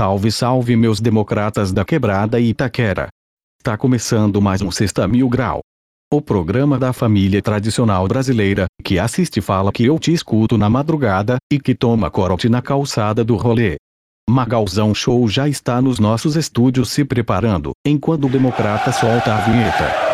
Salve, salve meus democratas da quebrada Itaquera. Tá começando mais um Sexta Mil Grau. O programa da família tradicional brasileira, que assiste fala que eu te escuto na madrugada, e que toma corote na calçada do rolê. Magalzão Show já está nos nossos estúdios se preparando, enquanto o democrata solta a vinheta.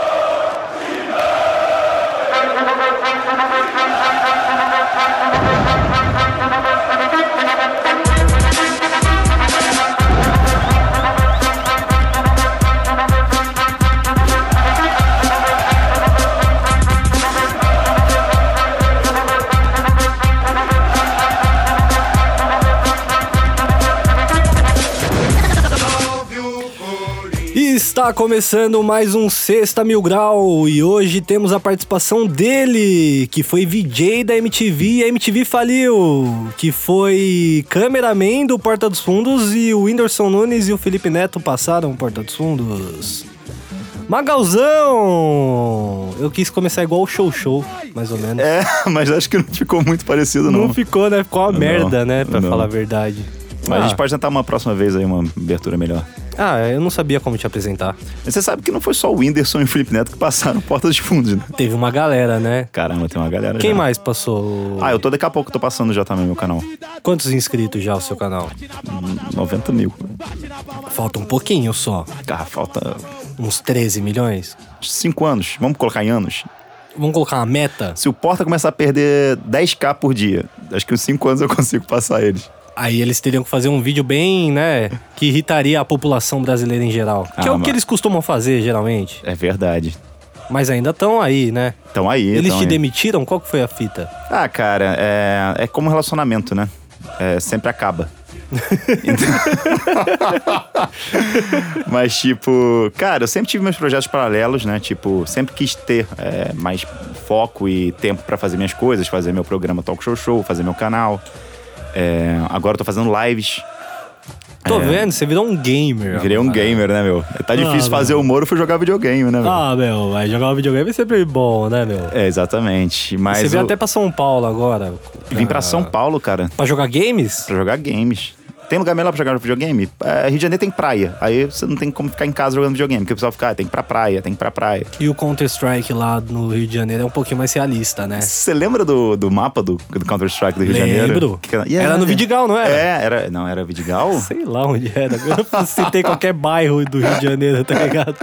Está começando mais um Sexta Mil Grau e hoje temos a participação dele, que foi VJ da MTV e a MTV faliu, que foi cameraman do Porta dos Fundos e o Whindersson Nunes e o Felipe Neto passaram Porta dos Fundos. Magalzão! Eu quis começar igual o Show Show, mais ou menos. É, mas acho que não ficou muito parecido, não. Não ficou, né? Ficou uma Não, merda, né? Pra não. falar a verdade. Mas a Ah. gente pode tentar uma próxima vez aí, uma abertura melhor. Ah, eu não sabia como te apresentar. Mas você sabe que não foi só o Whindersson e o Felipe Neto que passaram portas de fundos, né? Teve uma galera, né? Caramba, tem uma galera Quem já. mais passou? Ah, eu tô daqui a pouco, tô passando já também no meu canal. Quantos inscritos já o seu canal? Hum, 90 mil. Falta um pouquinho só. Cara, falta Uns 13 milhões. 5 anos. Vamos colocar em anos. Vamos colocar uma meta? Se o Porta começar a perder 10k por dia, acho que uns 5 anos eu consigo passar eles. Aí eles teriam que fazer um vídeo bem, né? Que irritaria a população brasileira em geral. Que Ah, é o que mas- eles costumam fazer, geralmente. É verdade. Mas ainda estão aí, né? Então aí. eles te aí. demitiram? Qual que foi a fita? Ah, cara, é, é como relacionamento, né? É, sempre acaba. Então- Mas, tipo, cara, eu sempre tive meus projetos paralelos, né? Tipo, sempre quis ter é, mais foco e tempo pra fazer minhas coisas, fazer meu programa Talk Show Show, fazer meu canal. É, agora eu tô fazendo lives. Tô vendo, você virou um gamer. Virei um agora. gamer, né, meu? Tá difícil Ah, fazer meu. humor, eu fui jogar videogame, né, meu? Ah, meu, mas jogar videogame é sempre bom, né, meu? É, exatamente. Mas você veio eu até pra São Paulo agora. vim pra São Paulo, cara. Pra jogar games? Pra jogar games. Tem lugar melhor pra jogar videogame? É, Rio de Janeiro tem praia. Aí você não tem como ficar em casa jogando videogame. Porque o pessoal fica, ah, tem que ir pra praia, tem que ir pra praia. E o Counter-Strike lá no Rio de Janeiro é um pouquinho mais realista, né? Você lembra do, do mapa do, do Counter-Strike do Rio de Janeiro? Lembro. Que- Era no Vidigal, não era? É, era. Não, era Vidigal? Sei lá onde era. Eu citei qualquer bairro do Rio de Janeiro, tá ligado?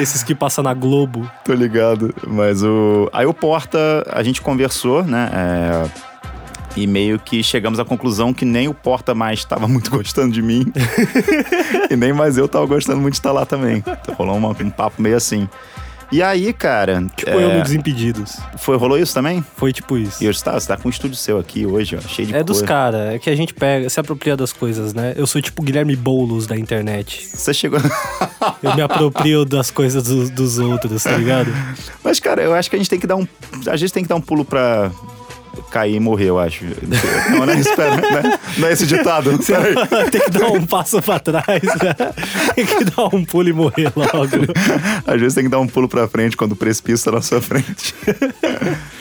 Esses que passam na Globo. Tô ligado. Mas o. Aí o Porta, a gente conversou, né? é, E meio que chegamos à conclusão que nem o Porta mais estava muito gostando de mim. e nem mais eu tava gostando muito de estar lá também. Então rolou uma- um papo meio assim. E aí, cara. Tipo é, eu no Desimpedidos. foi, rolou isso também? Foi tipo isso. E hoje tá, você tá com um estúdio seu aqui hoje, ó, cheio de É dos caras, é que a gente pega, se apropria das coisas, né? Eu sou tipo Guilherme Boulos da internet. Você chegou. Eu me aproprio das coisas dos, dos outros, tá ligado? Mas, cara, eu acho que a gente tem que dar um. A gente tem que dar um pulo pra cair e morrer, eu acho. Não, não é, espera, né? não é esse ditado. Peraí. Tem que dar um passo pra trás, né? Tem que dar um pulo e morrer logo. Às vezes tem que dar um pulo pra frente quando o precipício tá na sua frente.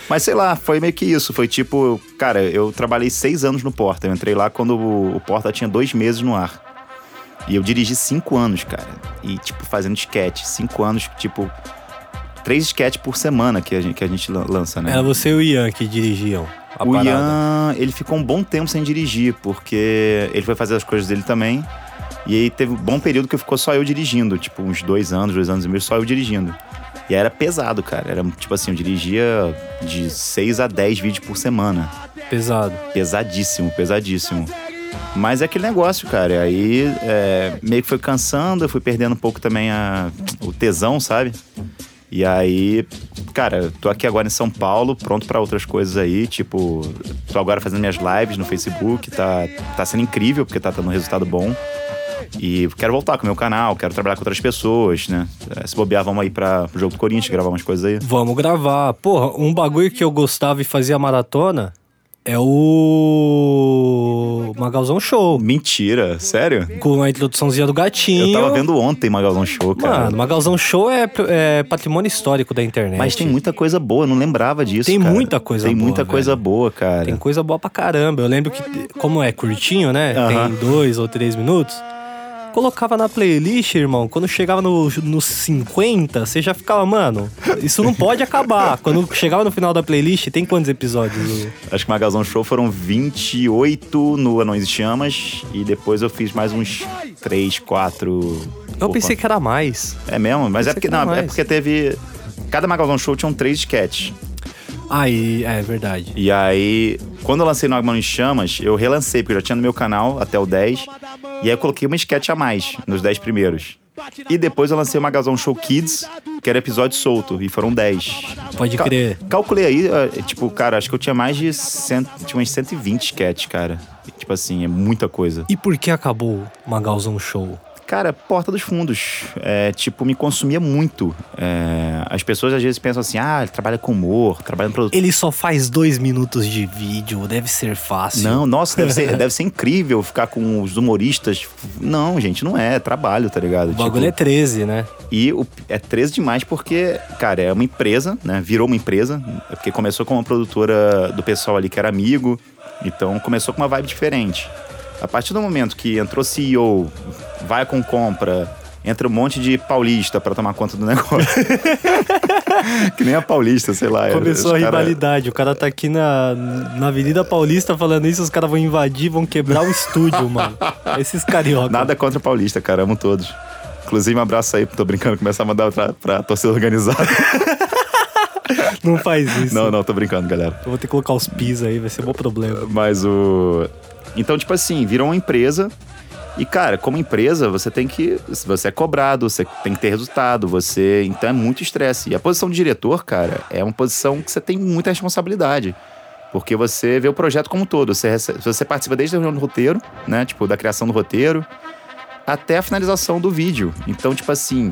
Mas sei lá, foi meio que isso. Foi tipo, cara, eu trabalhei seis anos no Porta. Eu entrei lá quando o o Porta tinha dois meses no ar. E eu dirigi cinco anos, cara. E, tipo, fazendo sketch. Cinco anos, tipo, três sketches por semana que a gente, que a gente lan- lança, né? Era você e o Ian que dirigiam a o parada. Ian, ele ficou um bom tempo sem dirigir, porque ele foi fazer as coisas dele também. E aí teve um bom período que ficou só eu dirigindo, tipo uns dois anos, dois anos e meio, só eu dirigindo. E era pesado, cara. Era tipo assim, eu dirigia de 6 a 10 vídeos por semana. Pesado. Pesadíssimo, pesadíssimo. Mas é aquele negócio, cara. E aí é, meio que foi cansando, eu fui perdendo um pouco também a, o tesão, sabe? E aí, cara, tô aqui agora em São Paulo, pronto pra outras coisas aí. Tipo, tô agora fazendo minhas lives no Facebook, tá, tá sendo incrível, porque tá dando um resultado bom. E quero voltar com o meu canal, quero trabalhar com outras pessoas, né? É, Se bobear, vamos aí pra, pro jogo do Corinthians, gravar umas coisas aí. Vamos gravar. Porra, um bagulho que eu gostava e fazia maratona É o Magalzão Show. Mentira, sério? Com a introduçãozinha do gatinho. Eu tava vendo ontem Magalzão Show, cara. Mano, Magalzão Show é, é patrimônio histórico da internet. Mas tem muita coisa boa, eu não lembrava disso, Tem cara. muita coisa Tem boa, muita coisa velho. boa, cara. Tem coisa boa pra caramba. Eu lembro que, como é curtinho, né? Aham. Tem dois ou três minutos. Colocava na playlist, irmão. Quando chegava no- nos 50, você já ficava, mano, isso não pode acabar. Quando chegava no final da playlist, tem quantos episódios? Acho que Magalzão Show foram 28 no Anões e Chamas e depois eu fiz mais uns 3, 4. Eu pensei que era mais. É mesmo? Mas é porque, não, é porque teve. Cada Magalzão Show tinha um três sketches. Aí, é verdade. E aí, quando eu lancei no Agmão em Chamas, eu relancei, porque eu já tinha no meu canal até o 10. E aí eu coloquei uma sketch a mais nos 10 primeiros. E depois eu lancei o Magalzão Show Kids, que era episódio solto, e foram 10. Pode Ca- crer. Calculei aí, tipo, cara, acho que eu tinha mais de cento, tinha umas 120 sketches, cara. Tipo assim, é muita coisa. E por que acabou o Magalzão Show? Cara, Porta dos Fundos. É, tipo, me consumia muito. É, as pessoas às vezes pensam assim, ah, ele trabalha com humor, trabalha em produto. Ele só faz dois minutos de vídeo, deve ser fácil. Não, nossa, deve ser, deve ser incrível ficar com os humoristas. Não, gente, não é. É trabalho, tá ligado? O bagulho é 13, né? E o, é 13 demais porque, cara, é uma empresa, né? Virou uma empresa. é Porque começou com uma produtora do pessoal ali que era amigo. Então começou com uma vibe diferente. A partir do momento que entrou CEO, vai com compra, entra um monte de paulista pra tomar conta do negócio. que nem a paulista, sei lá. Começou a cara- rivalidade. O cara tá aqui na, na Avenida Paulista falando isso, os caras vão invadir, vão quebrar o estúdio, mano. Esses carioca. Nada contra paulista, cara, amo todos. Inclusive, um abraço aí, tô brincando, começar a mandar pra, pra torcida organizada. Não faz isso. não, não, tô brincando, galera. Eu vou ter que colocar os pis aí, vai ser um bom problema. Mas o. Então, tipo assim, virou uma empresa. E, cara, como empresa, você tem que. Você é cobrado, você tem que ter resultado, você. Então é muito estresse. E a posição de diretor, cara, é uma posição que você tem muita responsabilidade. Porque você vê o projeto como um todo. Você, recebe- você participa desde a reunião do roteiro, né? Tipo, da criação do roteiro, até a finalização do vídeo. Então, tipo assim.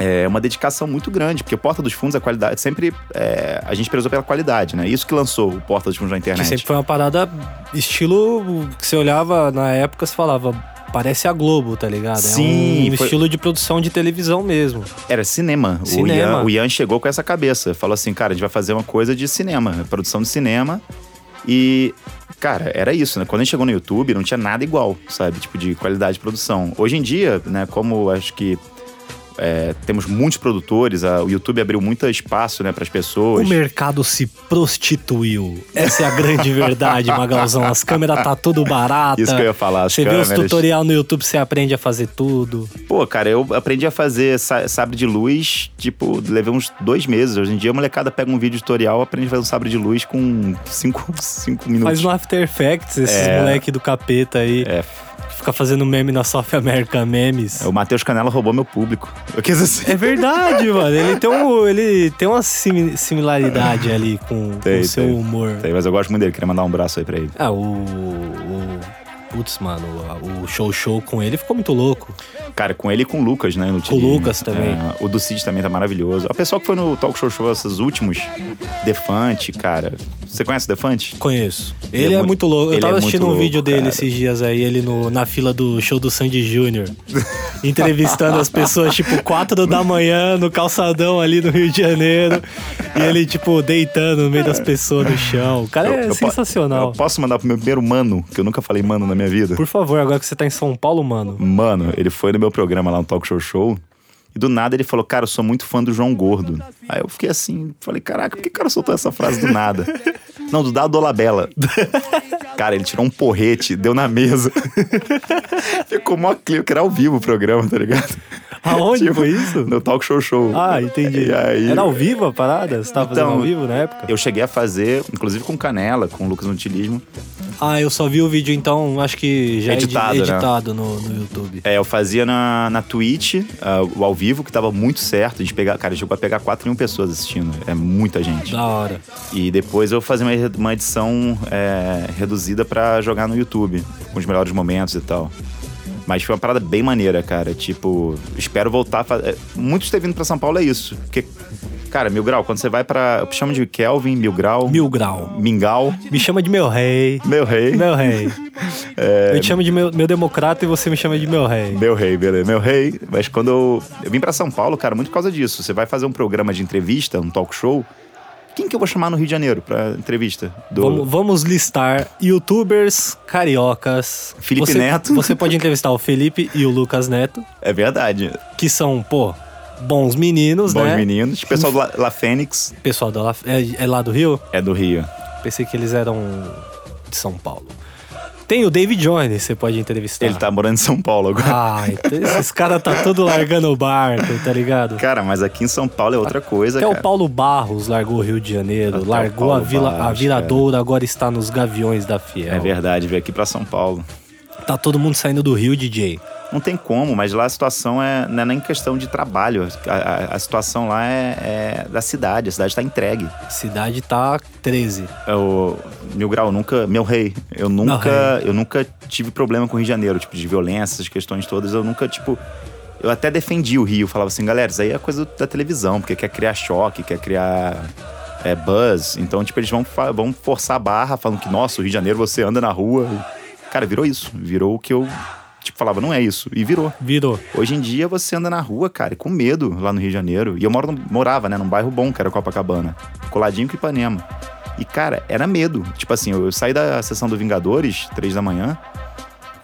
É uma dedicação muito grande, porque o Porta dos Fundos, a qualidade, sempre é, a gente prezou pela qualidade, né? Isso que lançou o Porta dos Fundos na Que internet. sempre foi uma parada estilo que você olhava na época, você falava, parece a Globo, tá ligado? Sim, é um foi- estilo de produção de televisão mesmo. Era cinema. Cinema. O, Ian, o Ian chegou com essa cabeça. Falou assim, cara, a gente vai fazer uma coisa de cinema, produção de cinema. E, cara, era isso, né? Quando a gente chegou no YouTube, não tinha nada igual, sabe? Tipo, de qualidade de produção. Hoje em dia, né, como acho que é, temos muitos produtores, a- o YouTube abriu muito espaço, né, para as pessoas. O mercado se prostituiu. Essa é a grande verdade, Magalzão. As câmeras tá tudo barata. Isso que eu ia falar, as Você vê os câmeras. tutorial no YouTube, você aprende a fazer tudo. Pô, cara, eu aprendi a fazer sa- sabre de luz, tipo, levei uns dois meses. Hoje em dia, a molecada pega um vídeo tutorial, aprende a fazer um sabre de luz com cinco, cinco minutos. Faz no After Effects, esses É. moleque do capeta aí. É, Que fica fazendo meme na South America Memes. o Matheus Canela roubou meu público. Eu quis dizer. É verdade, mano. Ele tem, um, ele tem uma simi- similaridade ali com com Tem, o seu tem. humor. Sei, Mas eu gosto muito dele, queria mandar um abraço aí pra ele. Ah, o, o. Putz, mano, o show show com ele ficou muito louco. Cara, com ele e com o Lucas, né? Com o Lucas também. É, o do Cid também tá maravilhoso. A pessoa que foi no Talk Show Show, esses últimos, Defante, cara. Você conhece o Defante? Conheço. Ele Ele, é é, muito- louco. Eu ele tava é assistindo um louco, vídeo dele cara. esses dias aí, ele no, na fila do show do Sandy Júnior. entrevistando as pessoas, tipo, quatro da manhã no calçadão ali no Rio de Janeiro. E ele, tipo, deitando no meio das pessoas no chão. O cara Eu- é eu po- sensacional. Eu posso mandar pro meu primeiro mano, que eu nunca falei mano na minha vida? Por favor, agora que você tá em São Paulo, mano. Mano, ele foi no meu programa lá no Talk Show Show. E do nada ele falou, cara, eu sou muito fã do João Gordo. Aí eu fiquei assim, falei, caraca, por que o cara soltou essa frase do nada? Não, do Dado Dolabella. cara, ele tirou um porrete, deu na mesa. Ficou mó clima, que era ao vivo o programa, tá ligado? Aonde Tipo, foi isso? No Talk Show Show. Ah, entendi. Aí- Era ao vivo a parada? Você tava fazendo Então, ao vivo na época? Eu cheguei a fazer, inclusive com Canela, com o Lucas Nutilismo. Ah, eu só vi o vídeo, então acho que já Editado, é né? edi- editado no, no YouTube. É, eu fazia na, na Twitch, ah, o ao vivo, que tava muito certo. A gente pegava, cara, chegou a pegar 4 mil pessoas assistindo. É muita gente. Da hora. E depois eu fazia uma, uma edição é, reduzida pra jogar no YouTube, com os melhores momentos e tal. Mas foi uma parada bem maneira, cara. Tipo, espero voltar a fazer. Muitos ter vindo pra São Paulo é isso. Porque Cara, Mil Grau, quando você vai pra. Eu chamo de Kelvin, Mil Grau. Mil grau. Mingau. Me chama de meu rei. Meu rei. Meu rei. É. Eu te chamo de meu, meu democrata e você me chama de meu rei. Meu rei, beleza. Meu rei. Mas quando eu, eu vim pra São Paulo, cara, muito por causa disso. Você vai fazer um programa de entrevista, um talk show. Quem que eu vou chamar no Rio de Janeiro pra entrevista? Do... Vamos, vamos listar youtubers cariocas. Felipe Você- Neto. Você pode entrevistar o Felipe e o Lucas Neto, É verdade. que são, pô, bons meninos, Bons né? meninos. Pessoal do La, La Fênix Pessoal da, é, é lá do Rio? é do Rio. Pensei que eles eram de São Paulo. Tem o David Jones, você pode entrevistar. Ele tá morando em São Paulo agora. Ah, então esses caras tá tudo largando o barco, tá ligado? Cara, mas aqui em São Paulo é outra coisa, Até o cara. Paulo Barros largou o Rio de Janeiro, Até o largou a, vila, a Barros, Viradouro, agora está nos Gaviões da Fiel. É verdade, veio aqui pra São Paulo. Tá todo mundo saindo do Rio, DJ. Não tem como, mas lá a situação é, não é nem questão de trabalho. A, a- a situação lá é, é da cidade, a cidade tá entregue. Cidade tá 13. Eu, Mil Grau, nunca. Meu rei, eu nunca, eu nunca tive problema com o Rio de Janeiro, tipo, de violência, essas questões todas. Eu nunca, tipo. Eu até defendi o Rio, falava assim, galera, isso aí é coisa da televisão, porque quer criar choque, quer criar é, buzz. Então, tipo, eles vão, vão forçar a barra, falando que, nossa, o Rio de Janeiro você anda na rua. Cara, virou isso. Virou o que eu, tipo, falava, não é isso. E virou. Virou. Hoje em dia você anda na rua, cara, com medo lá no Rio de Janeiro. E eu moro, morava, né, num bairro bom, que era Copacabana. Coladinho com Ipanema. E, cara, era medo. Tipo assim, eu saí da sessão do Vingadores, três da manhã,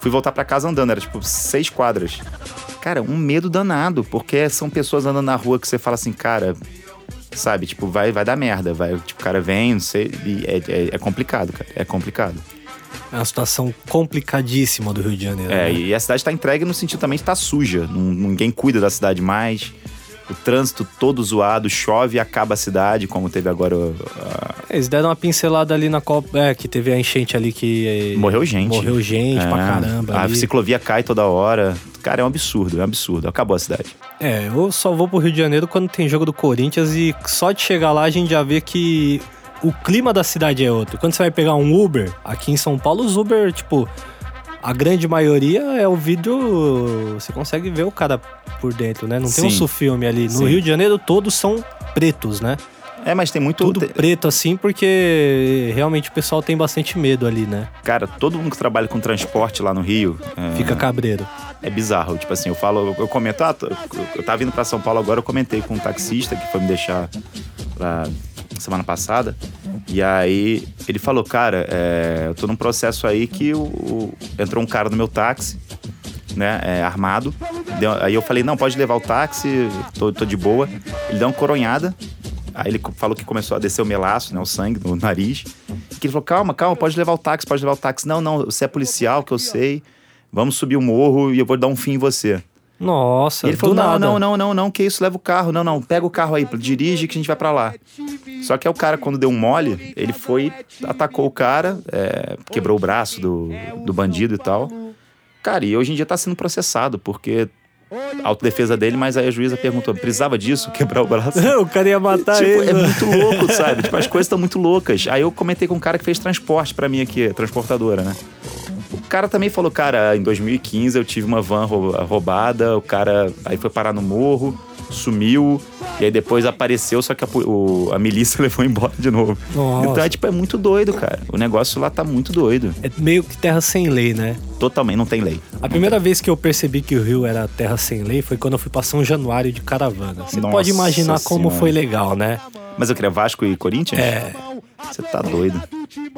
fui voltar pra casa andando, era tipo seis quadras. Cara, um medo danado, porque são pessoas andando na rua que você fala assim, cara, sabe, tipo, vai, vai dar merda, vai, tipo, o cara vem, não sei, e é, é, é complicado, cara, é complicado. É uma situação complicadíssima do Rio de Janeiro. É, né? e a cidade tá entregue no sentido também de tá suja. Ninguém cuida da cidade mais. O trânsito todo zoado, chove e acaba a cidade, como teve agora. uh, Eles deram uma pincelada ali na Copa. É, que teve a enchente ali que. eh, morreu gente. Morreu gente pra É, caramba. A ali. ciclovia cai toda hora. Cara, é um absurdo, é um absurdo. Acabou a cidade. É, eu só vou pro Rio de Janeiro quando tem jogo do Corinthians e só de chegar lá a gente já vê que o clima da cidade é outro. Quando você vai pegar um Uber, aqui em São Paulo, os Uber, tipo, a grande maioria é o vídeo. Você consegue ver o cara por dentro, né? Não tem um Sim. sufilme ali. No Sim. Rio de Janeiro, todos são pretos, né? É, mas tem muito. Tudo preto assim, porque realmente o pessoal tem bastante medo ali, né? Cara, todo mundo que trabalha com transporte lá no Rio. é, Fica cabreiro. É bizarro. Tipo assim, eu falo, eu, comento, ah, eu tava vindo pra São Paulo agora, eu comentei com um taxista que foi me deixar lá semana passada. E aí ele falou, cara, é, eu tô num processo aí que o, o- entrou um cara no meu táxi, né, é, armado. Deu- aí eu falei, não, pode levar o táxi, tô, tô de boa. Ele deu uma coronhada. Aí ele falou que começou a descer o melaço, né, o sangue no nariz. Que ele falou, calma, calma, pode levar o táxi, pode levar o táxi. Não, não, você é policial, que eu sei. Vamos subir o morro e eu vou dar um fim em você. Nossa, E ele falou: não, não, não, não, não, que isso, leva o carro. Não, não, pega o carro aí, dirige que a gente vai pra lá. Só que aí o cara, quando deu um mole, ele foi, atacou o cara, é, quebrou o braço do, do bandido e tal. Cara, e hoje em dia tá sendo processado, porque autodefesa dele, mas aí a juíza perguntou: precisava disso, quebrar o braço? o cara ia matar Tipo, ele. é né? muito louco, sabe? Tipo, as coisas estão muito loucas. Aí eu comentei com um cara que fez transporte pra mim aqui, transportadora, né? O cara também falou, cara, em 2015 eu tive uma van rou- roubada, o cara aí foi parar no morro, sumiu, e aí depois apareceu, só que a, o- a milícia levou embora de novo. Nossa. Então é tipo, é muito doido, cara. O negócio lá tá muito doido. É meio que terra sem lei, né? Totalmente, não tem lei. A primeira vez que eu percebi que o Rio era terra sem lei foi quando eu fui pra São Januário de caravana. Você Nossa pode imaginar como Senhora. foi legal, né? Mas eu queria Vasco e Corinthians? É. Você tá doido.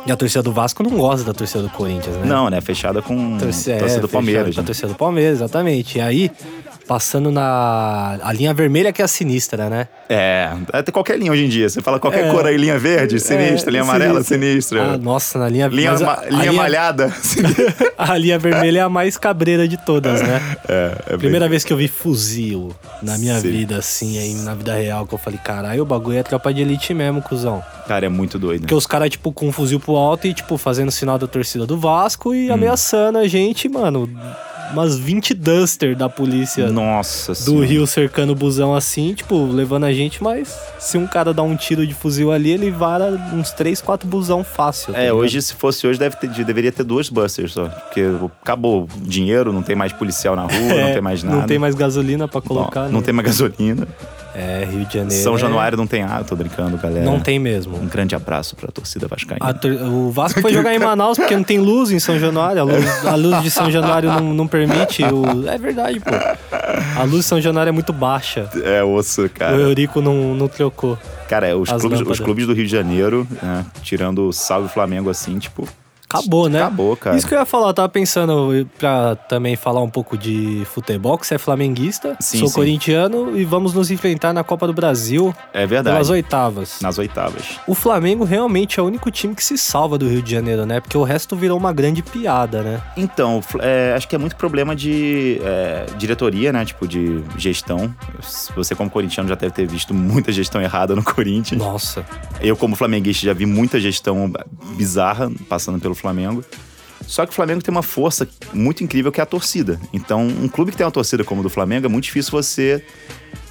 E a torcida do Vasco não gosta da torcida do Corinthians, né? Não, né? Fechada com é, torcida do fechado Palmeiras. com a né? torcida do Palmeiras, exatamente. E aí, passando na a linha vermelha que é a sinistra, né? É, até qualquer linha hoje em dia. Você fala qualquer É. cor aí, linha verde, sinistra, É, linha amarela, sinistra. sinistra. Ah, nossa, na linha linha, ma- a linha malhada. A linha vermelha é a mais cabreira de todas, né? é, é bem- Primeira vez que eu vi fuzil na minha Sim. vida, assim, aí na vida real, que eu falei, caralho, o bagulho é tropa de elite mesmo, cuzão. Cara, é muito doido. Porque os caras, tipo, com um fuzil pro alto e, tipo, fazendo sinal da torcida do Vasco Hum. e ameaçando a gente, mano. Umas 20 Duster da polícia Nossa do Senhora. Rio cercando o busão assim, tipo, levando a gente, mas se um cara dá um tiro de fuzil ali, ele vara uns 3, 4 busão fácil. tá É, ligado? hoje, se fosse hoje, deve ter, deveria ter duas busters só. Porque acabou o dinheiro, não tem mais policial na rua, É, não tem mais nada. Não tem mais gasolina pra Não, colocar, não né? tem mais gasolina. É, Rio de Janeiro. São é- Januário não tem ah, tô brincando, galera. Não tem mesmo. Um grande abraço pra torcida vascaína. A tor- o Vasco foi jogar em Manaus porque não tem luz em São Januário. A luz, a luz de São Januário não, não permite. O... É verdade, pô. A luz de São Januário é muito baixa. É osso, O cara. Eurico não, não trocou. Cara, os As clubes, os clubes do Rio de Janeiro, né, tirando o Salve Flamengo assim, tipo, Acabou, né? Acabou, cara. Isso que eu ia falar, eu tava pensando pra também falar um pouco de futebol, que você é flamenguista, Sim, sou sim. corintiano e vamos nos enfrentar na Copa do Brasil é verdade. pelas oitavas. Nas oitavas. O Flamengo realmente é o único time que se salva do Rio de Janeiro, né? Porque o resto virou uma grande piada, né? Então, é, acho que é muito problema de é, diretoria, né? Tipo, de gestão. Você, como corintiano, já deve ter visto muita gestão errada no Corinthians. Nossa. Eu, como flamenguista, já vi muita gestão bizarra passando pelo Flamengo. Só que o Flamengo tem uma força muito incrível que é a torcida. Então, um clube que tem uma torcida como o do Flamengo, é muito difícil você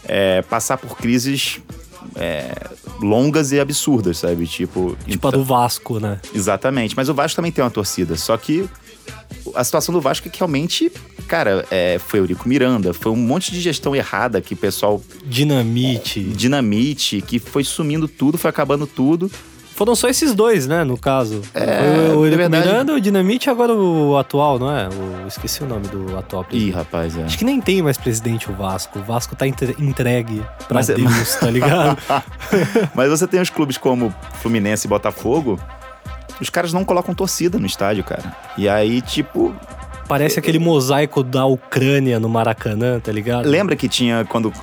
é, passar por crises é, longas e absurdas, sabe? Tipo, Tipo a do Vasco, né? Exatamente. Mas o Vasco também tem uma torcida. Só que a situação do Vasco é que realmente, cara, é, foi Eurico Miranda, foi um monte de gestão errada que o pessoal Dinamite. dinamite, que foi sumindo tudo, foi acabando tudo. Foram só esses dois, né, no caso. É, Foi o é Eurico verdade. Miranda, o Dinamite e agora o atual, não é? O, esqueci o nome do atual Ih, presidente. rapaz, é. Acho que nem tem mais presidente o Vasco. O Vasco tá entre- entregue pra Mas é- Deus, tá ligado? Mas você tem os clubes como Fluminense e Botafogo, os caras não colocam torcida no estádio, cara. E aí, tipo, Parece aquele mosaico da Ucrânia no Maracanã, tá ligado? Lembra que tinha, quando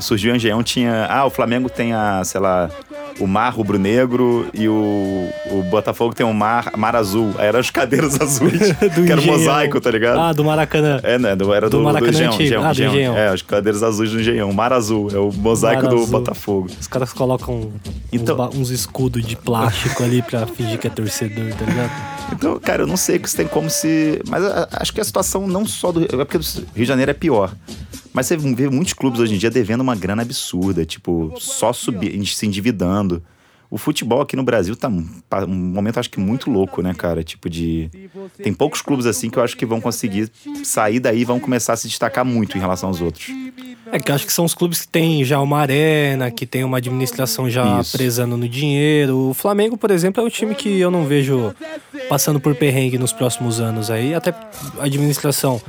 surgiu o Engenhão, tinha. Ah, o Flamengo tem a, sei lá, o mar rubro-negro e o, o Botafogo tem o mar, mar azul. Aí eram as cadeiras azuis, que era o Engenhão. mosaico, tá ligado? Ah, do Maracanã. É, né? do- Era do do, do, Maracanã Engenhão, antigo. Engenhão, Ah, do Engenhão. É, as cadeiras azuis do Engenhão. Mar azul, é o mosaico Mar do azul. Botafogo. Os caras colocam Então- uns, uns escudos de plástico ali pra fingir que é torcedor, tá ligado? Então, cara, eu não sei que isso tem como se. Mas a- acho que a situação não só do. É porque Rio de Janeiro é pior. Mas você vê muitos clubes hoje em dia devendo uma grana absurda, tipo, só subir, se endividando. O futebol aqui no Brasil tá um, momento, acho que, muito louco, né, cara? Tipo, de. Tem poucos clubes assim que eu acho que vão conseguir sair daí e vão começar a se destacar muito em relação aos outros. É que eu acho que são os clubes que têm já uma arena, que tem uma administração já Isso. prezando no dinheiro. O Flamengo, por exemplo, é um time que eu não vejo passando por perrengue nos próximos anos aí. Até a administração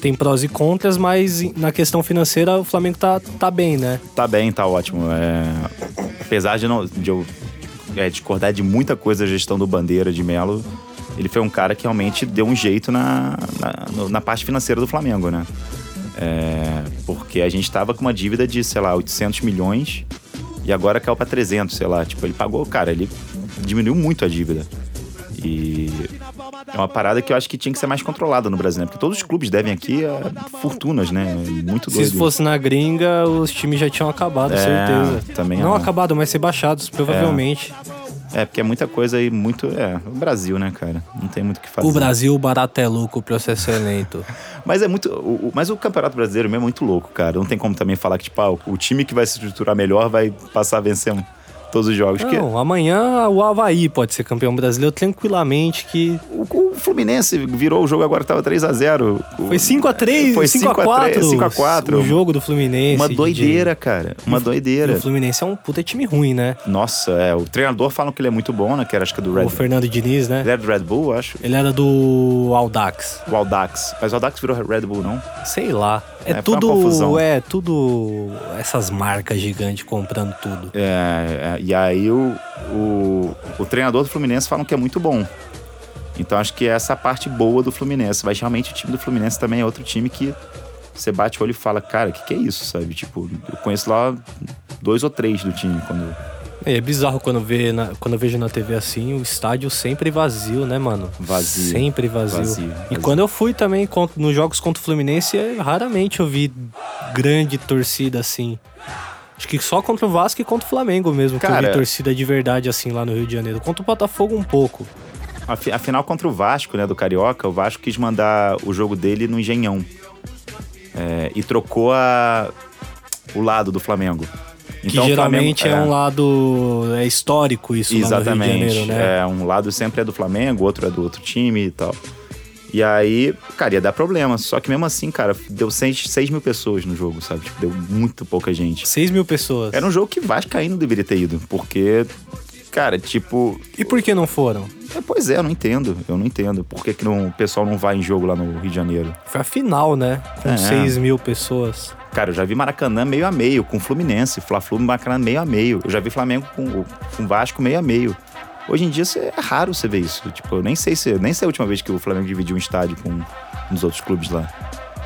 tem prós e contras, mas na questão financeira o Flamengo tá, tá bem, né? Tá bem, tá ótimo. É, apesar de, não, de eu é, discordar de muita coisa da gestão do Bandeira de Melo, ele foi um cara que realmente deu um jeito na, na, na parte financeira do Flamengo, né? É, porque a gente tava com uma dívida de, sei lá, 800 milhões e agora caiu pra 300, sei lá. Tipo, ele pagou, cara, ele diminuiu muito a dívida. E é uma parada que eu acho que tinha que ser mais controlada no Brasil, né? Porque todos os clubes devem aqui é, fortunas, né? Muito Se doido. isso fosse na gringa, os times já tinham acabado, É, certeza. também não é. acabado, mas ser baixados, provavelmente. É, porque é muita coisa e muito. É, o Brasil, né, cara? Não tem muito o que fazer. O Brasil, o barato é louco, o processo é lento. Mas é muito. o- mas o Campeonato Brasileiro mesmo é muito louco, cara. Não tem como também falar que, tipo, ah, o- o time que vai se estruturar melhor vai passar a vencer todos os jogos. Não, amanhã o Havaí pode ser campeão brasileiro tranquilamente, que o, o Fluminense virou o jogo agora que tava 3x0. foi 5x3, Foi 5x4. 5x4. O jogo do Fluminense. Uma doideira, cara. Uma doideira. o Fluminense é um puta time ruim, né? Nossa, é. O treinador falam que ele é muito bom, né? Que era acho que do Red O Fernando Diniz, né? Ele era do Red Bull, acho. Ele era do Aldax. O Aldax. Mas o Aldax virou Red Bull, não? Sei lá. É, É, tudo. confusão. É tudo. Essas marcas gigantes comprando tudo. É, é, e aí o, o, o treinador do Fluminense falam que é muito bom. Então acho que é essa parte boa do Fluminense. Mas realmente o time do Fluminense também é outro time que você bate o olho e fala, cara, o que, que é isso, sabe? Tipo, eu conheço lá dois ou três do time quando. É, é bizarro quando, vê na- quando eu vejo na TV assim, o estádio sempre vazio, né, mano? Vazio. Sempre vazio. Vazio, E vazio. quando eu fui também con- nos jogos contra o Fluminense, raramente eu vi grande torcida assim. Acho que só contra o Vasco e contra o Flamengo mesmo, que eu Cara- vi torcida de verdade assim lá no Rio de Janeiro. Contra o Botafogo um pouco. Afi- Afinal, contra o Vasco, né, do Carioca, o Vasco quis mandar o jogo dele no Engenhão. É, e trocou a, o lado do Flamengo. Que Então, o geralmente Flamengo- é um lado é histórico isso no Rio de Exatamente. Janeiro, né? É, um lado sempre é do Flamengo, o outro é do outro time e tal. E aí, cara, ia dar problema. Só que mesmo assim, cara, deu 6, 6 mil pessoas no jogo, sabe? Tipo, deu muito pouca gente. 6 mil pessoas. Era um jogo que Vascaíno deveria ter ido, porque, cara, tipo. E por que não foram? é, pois é, eu não entendo. Eu não entendo. Por que, que não, o pessoal não vai em jogo lá no Rio de Janeiro? Foi a final, né? Com É. 6 mil pessoas. Cara, eu já vi Maracanã meio a meio, com Fluminense. Fla-Flu Maracanã meio a meio. Eu já vi Flamengo com, com Vasco meio a meio. Hoje em dia é raro você ver isso. Tipo, eu nem sei se. Nem sei a última vez que o Flamengo dividiu um estádio com uns outros clubes lá.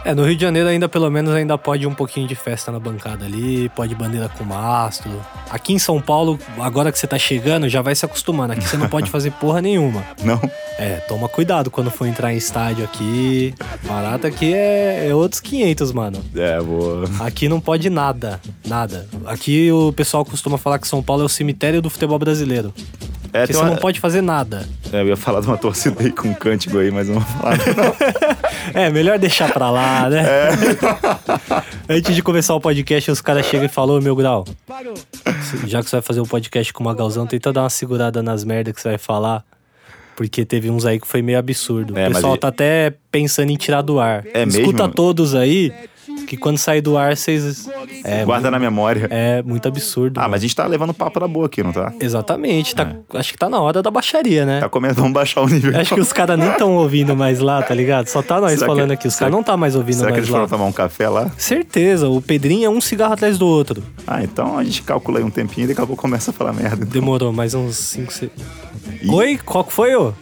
É, no Rio de Janeiro ainda, pelo menos, ainda pode um pouquinho de festa na bancada ali, pode bandeira com mastro. Aqui em São Paulo, agora que você tá chegando, já vai se acostumando. Aqui você não pode fazer porra nenhuma. Não? É, toma cuidado quando for entrar em estádio aqui. Barato aqui é, é outros 500, mano. É, vou. Aqui não pode nada, nada. Aqui o pessoal costuma falar que São Paulo é o cemitério do futebol brasileiro. É, Porque você uma- não pode fazer nada. É, eu ia falar de uma torcida aí com um cântico aí, mas eu não vou falar. Não. É, melhor deixar pra lá, né? É. Antes de começar o podcast, os caras chegam e falam, "Ô, meu grau, já que você vai fazer um podcast com o Magalzão, tenta dar uma segurada nas merdas que você vai falar. Porque teve uns aí que foi meio absurdo. É, o mas pessoal ele- tá até pensando em tirar do ar. É Escuta mesmo? todos aí, que quando sair do ar, vocês. É, Guarda na memória. é muito absurdo. Ah, mano. mas a gente tá levando papo na boa aqui, não tá? Exatamente. Tá, Acho que tá na hora da baixaria, né? Tá comendo, vamos baixar o nível. Acho que os caras nem estão ouvindo mais lá, tá ligado? Só tá nós Será que- falando aqui. Os caras não tá mais ouvindo Será que mais eles lá. foram tomar um café lá? Certeza, o Pedrinho é um cigarro atrás do outro. Ah, então a gente calcula aí um tempinho e daqui a pouco começa a falar merda. então. Demorou mais uns 5, 6. Oi? Qual que foi, ô?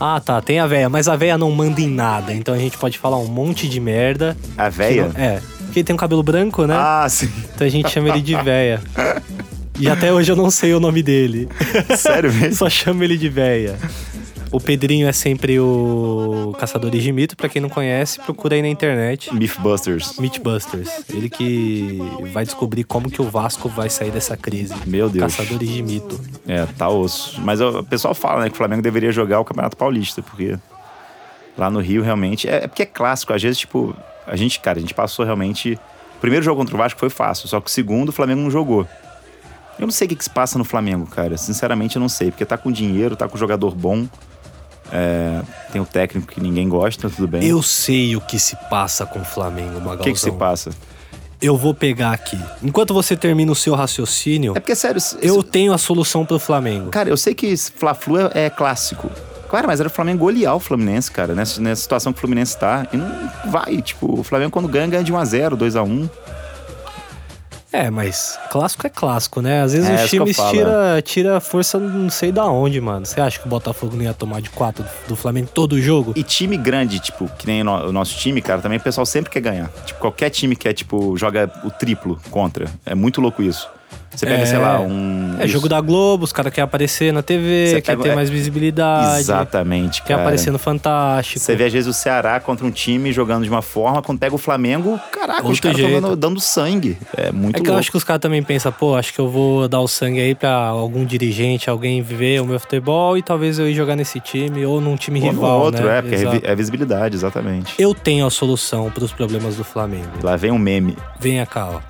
Ah, tá, tem a véia, mas a véia não manda em nada, então a gente pode falar um monte de merda. A véia? não- É, porque ele tem um cabelo branco, né? Ah, sim. Então a gente chama ele de véia. E até hoje eu não sei o nome dele. Sério mesmo? Só chamo ele de véia. O Pedrinho é sempre o Caçadores de Mito, pra quem não conhece, procura aí na internet. Mythbusters. Mythbusters. Ele que vai descobrir como que o Vasco vai sair dessa crise. Meu Deus. Caçadores de Mito. É, tá osso. Mas o pessoal fala, né, que o Flamengo deveria jogar o Campeonato Paulista, porque lá no Rio realmente. É, é porque é clássico. Às vezes, tipo, a gente, cara, a gente passou realmente. O primeiro jogo contra o Vasco foi fácil, só que o segundo o Flamengo não jogou. Eu não sei o que, que se passa no Flamengo, cara. Sinceramente, eu não sei. Porque tá com dinheiro, tá com jogador bom. É, tem o técnico que ninguém gosta, tudo bem. Eu sei o que se passa com o Flamengo, Magalzão. O que, que se passa? Eu vou pegar aqui. Enquanto você termina o seu raciocínio, É porque, sério, se- eu tenho a solução pro Flamengo. Cara, eu sei que Fla-Flu é, é clássico. Claro, mas era o Flamengo golear o Fluminense, cara, nessa, nessa situação que o Fluminense tá. E não vai, tipo, o Flamengo quando ganha, ganha de 1x0, 2x1. É, mas clássico é clássico, né? Às vezes É, os times tira, tira força não sei da onde, mano. Você acha que o Botafogo não ia tomar de 4 do Flamengo todo o jogo? E time grande, tipo, que nem o nosso time, cara, também o pessoal sempre quer ganhar. Tipo, qualquer time que é, tipo, joga o triplo contra. É muito louco isso. Você pega, É. sei lá, um. É isso. jogo da Globo, os caras querem aparecer na TV, Você quer pega- ter é, mais visibilidade. Exatamente, Quer cara. aparecer no Fantástico. Você vê, às vezes, o Ceará contra um time jogando de uma forma, quando pega o Flamengo, caraca, os Outro caras estão dando, dando sangue. É muito É que louco. eu acho que os caras também pensam, pô, acho que eu vou dar o sangue aí pra algum dirigente, alguém ver o meu futebol e talvez eu ir jogar nesse time ou num time Ou no rival, outro, né? é, porque é Exato. é visibilidade, exatamente. Eu tenho a solução pros problemas do Flamengo. Lá vem um meme. Venha cá, ó.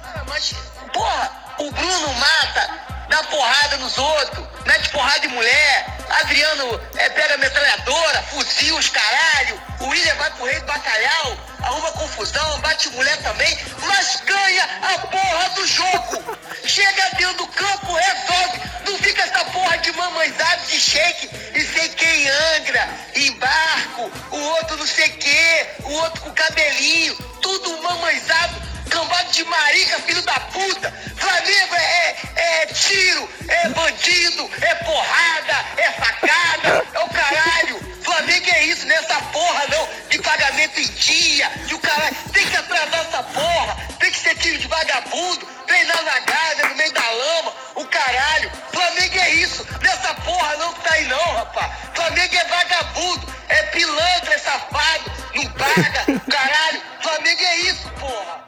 O Bruno mata, dá porrada nos outros, mete porrada em mulher, Adriano é, pega metralhadora, fuzil os caralho, o William vai pro rei do bacalhau, arruma confusão, bate mulher também, mas ganha a porra do jogo. Chega dentro do campo, resolve, não fica essa porra de mamãezada de shake e sei quem angra, em barco, o outro não sei quê, o outro com cabelinho, tudo mamãezado. Cambado de marica, filho da puta! Flamengo é, é, é tiro, é bandido, é porrada, é facada, é o caralho! Flamengo é isso, nessa porra não, de pagamento em dia, de o caralho. Tem que atrasar essa porra, tem que ser tiro de vagabundo, treinar na Gávea, no meio da lama, o caralho. Flamengo é isso, nessa porra não que tá aí não, rapaz. Flamengo é vagabundo, é pilantra, é safado, não paga, caralho. Flamengo é isso, porra.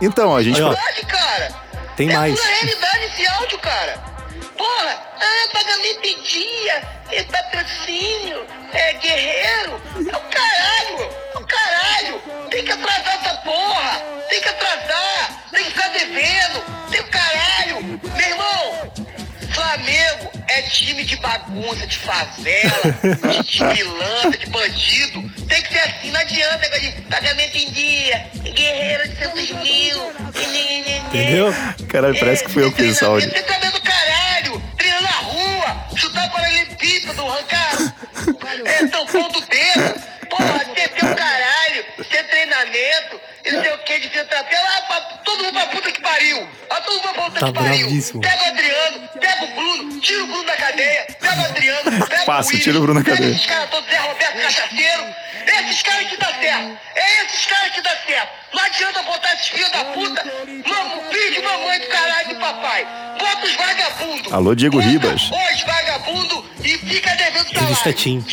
Então, a gente. Aí, ó. Cara. Tem é mais. pura realidade esse áudio, cara. Porra, ah, pagamento em dia, é patrocínio, é guerreiro. É o caralho, é o caralho. Tem que atrasar essa porra. Tem que atrasar, tem que ficar devendo. Tem o caralho. Meu irmão, Flamengo é time de bagunça, de favela, de, de pilantra, de bandido. Tem que ser assim, não adianta de pagamento em dia, guerreiro de Santos Mil. Entendeu? Caralho, parece que fui eu que fiz áudio. Você tá caralho, chutar paralelepípedo, arrancar é, tampão do dedo. Porra, você tem o caralho, ter treinamento, e não sei o que de fisioterapia. Lá, pra, todo mundo pra puta que pariu. Ah, todo mundo pra puta Tá que pariu. bravíssimo. Pega o Adriano, pega o Bruno, tira o Bruno da cadeia, pega o Adriano, pega Passa, o Willis, tira o Bruno da cadeia. esses caras todos, Zé Roberto Cachaceiro. Esses caras que dá certo. É esses caras que dá certo. Não adianta botar esses filhos da puta, mamo, filho de mamãe do caralho de papai. Bota os vagabundos. Alô, Diego Ribas. Os vagabundos e fica devendo Revista salário. Tim.